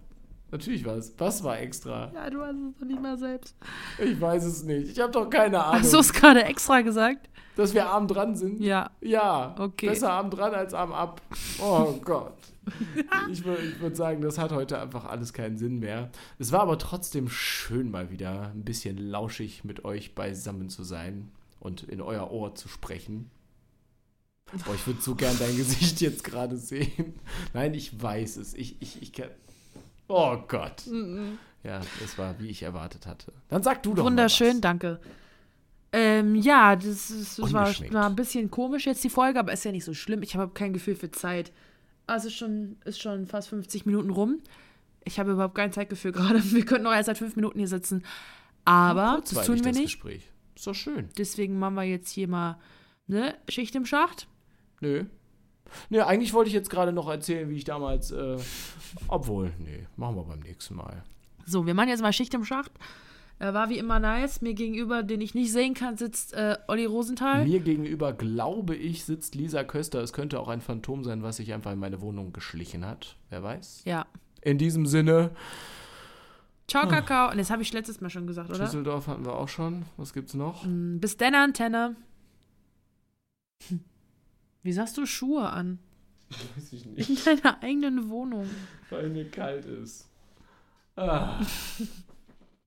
A: Natürlich war es. Was war extra?
B: Ja, du hast es doch nicht mal selbst.
A: Ich weiß es nicht. Ich habe doch keine Ahnung,
B: Hast du es gerade extra gesagt?
A: dass wir arm dran sind.
B: Ja.
A: Ja,
B: Okay.
A: besser arm dran als arm ab. Oh Gott. Ich würde würd sagen, das hat heute einfach alles keinen Sinn mehr. Es war aber trotzdem schön, mal wieder ein bisschen lauschig mit euch beisammen zu sein und in euer Ohr zu sprechen. Boah, ich würde so gern dein Gesicht jetzt gerade sehen. Nein, ich weiß es. Ich, ich, ich kann. Oh Gott. Ja, das war, wie ich erwartet hatte. Dann sag du doch
B: Wunderschön, danke. Ähm, ja, das, ist, das war, war ein bisschen komisch jetzt die Folge, aber ist ja nicht so schlimm. Ich habe kein Gefühl für Zeit. Also schon, ist schon fast 50 Minuten rum. Ich habe überhaupt kein Zeitgefühl gerade. Wir könnten noch erst seit fünf Minuten hier sitzen. Aber das tun wir
A: das
B: nicht.
A: Gespräch. Ist doch schön.
B: Deswegen machen wir jetzt hier mal ne, Schicht im Schacht.
A: Nö. Nö, eigentlich wollte ich jetzt gerade noch erzählen, wie ich damals, äh, obwohl, nee, machen wir beim nächsten Mal.
B: So, wir machen jetzt mal Schicht im Schacht. Äh, war wie immer nice. Mir gegenüber, den ich nicht sehen kann, sitzt äh, Olli Rosenthal.
A: Mir gegenüber, glaube ich, sitzt Lisa Köster. Es könnte auch ein Phantom sein, was sich einfach in meine Wohnung geschlichen hat. Wer weiß?
B: Ja.
A: In diesem Sinne,
B: Ciao, Kakao. Und das habe ich letztes Mal schon gesagt, oder?
A: Düsseldorf hatten wir auch schon. Was gibt's noch?
B: Mm, Bis denn, Antenne. Hm. Wie sagst du Schuhe an?
A: Weiß ich
B: In deiner eigenen Wohnung.
A: weil mir kalt ist. Ah.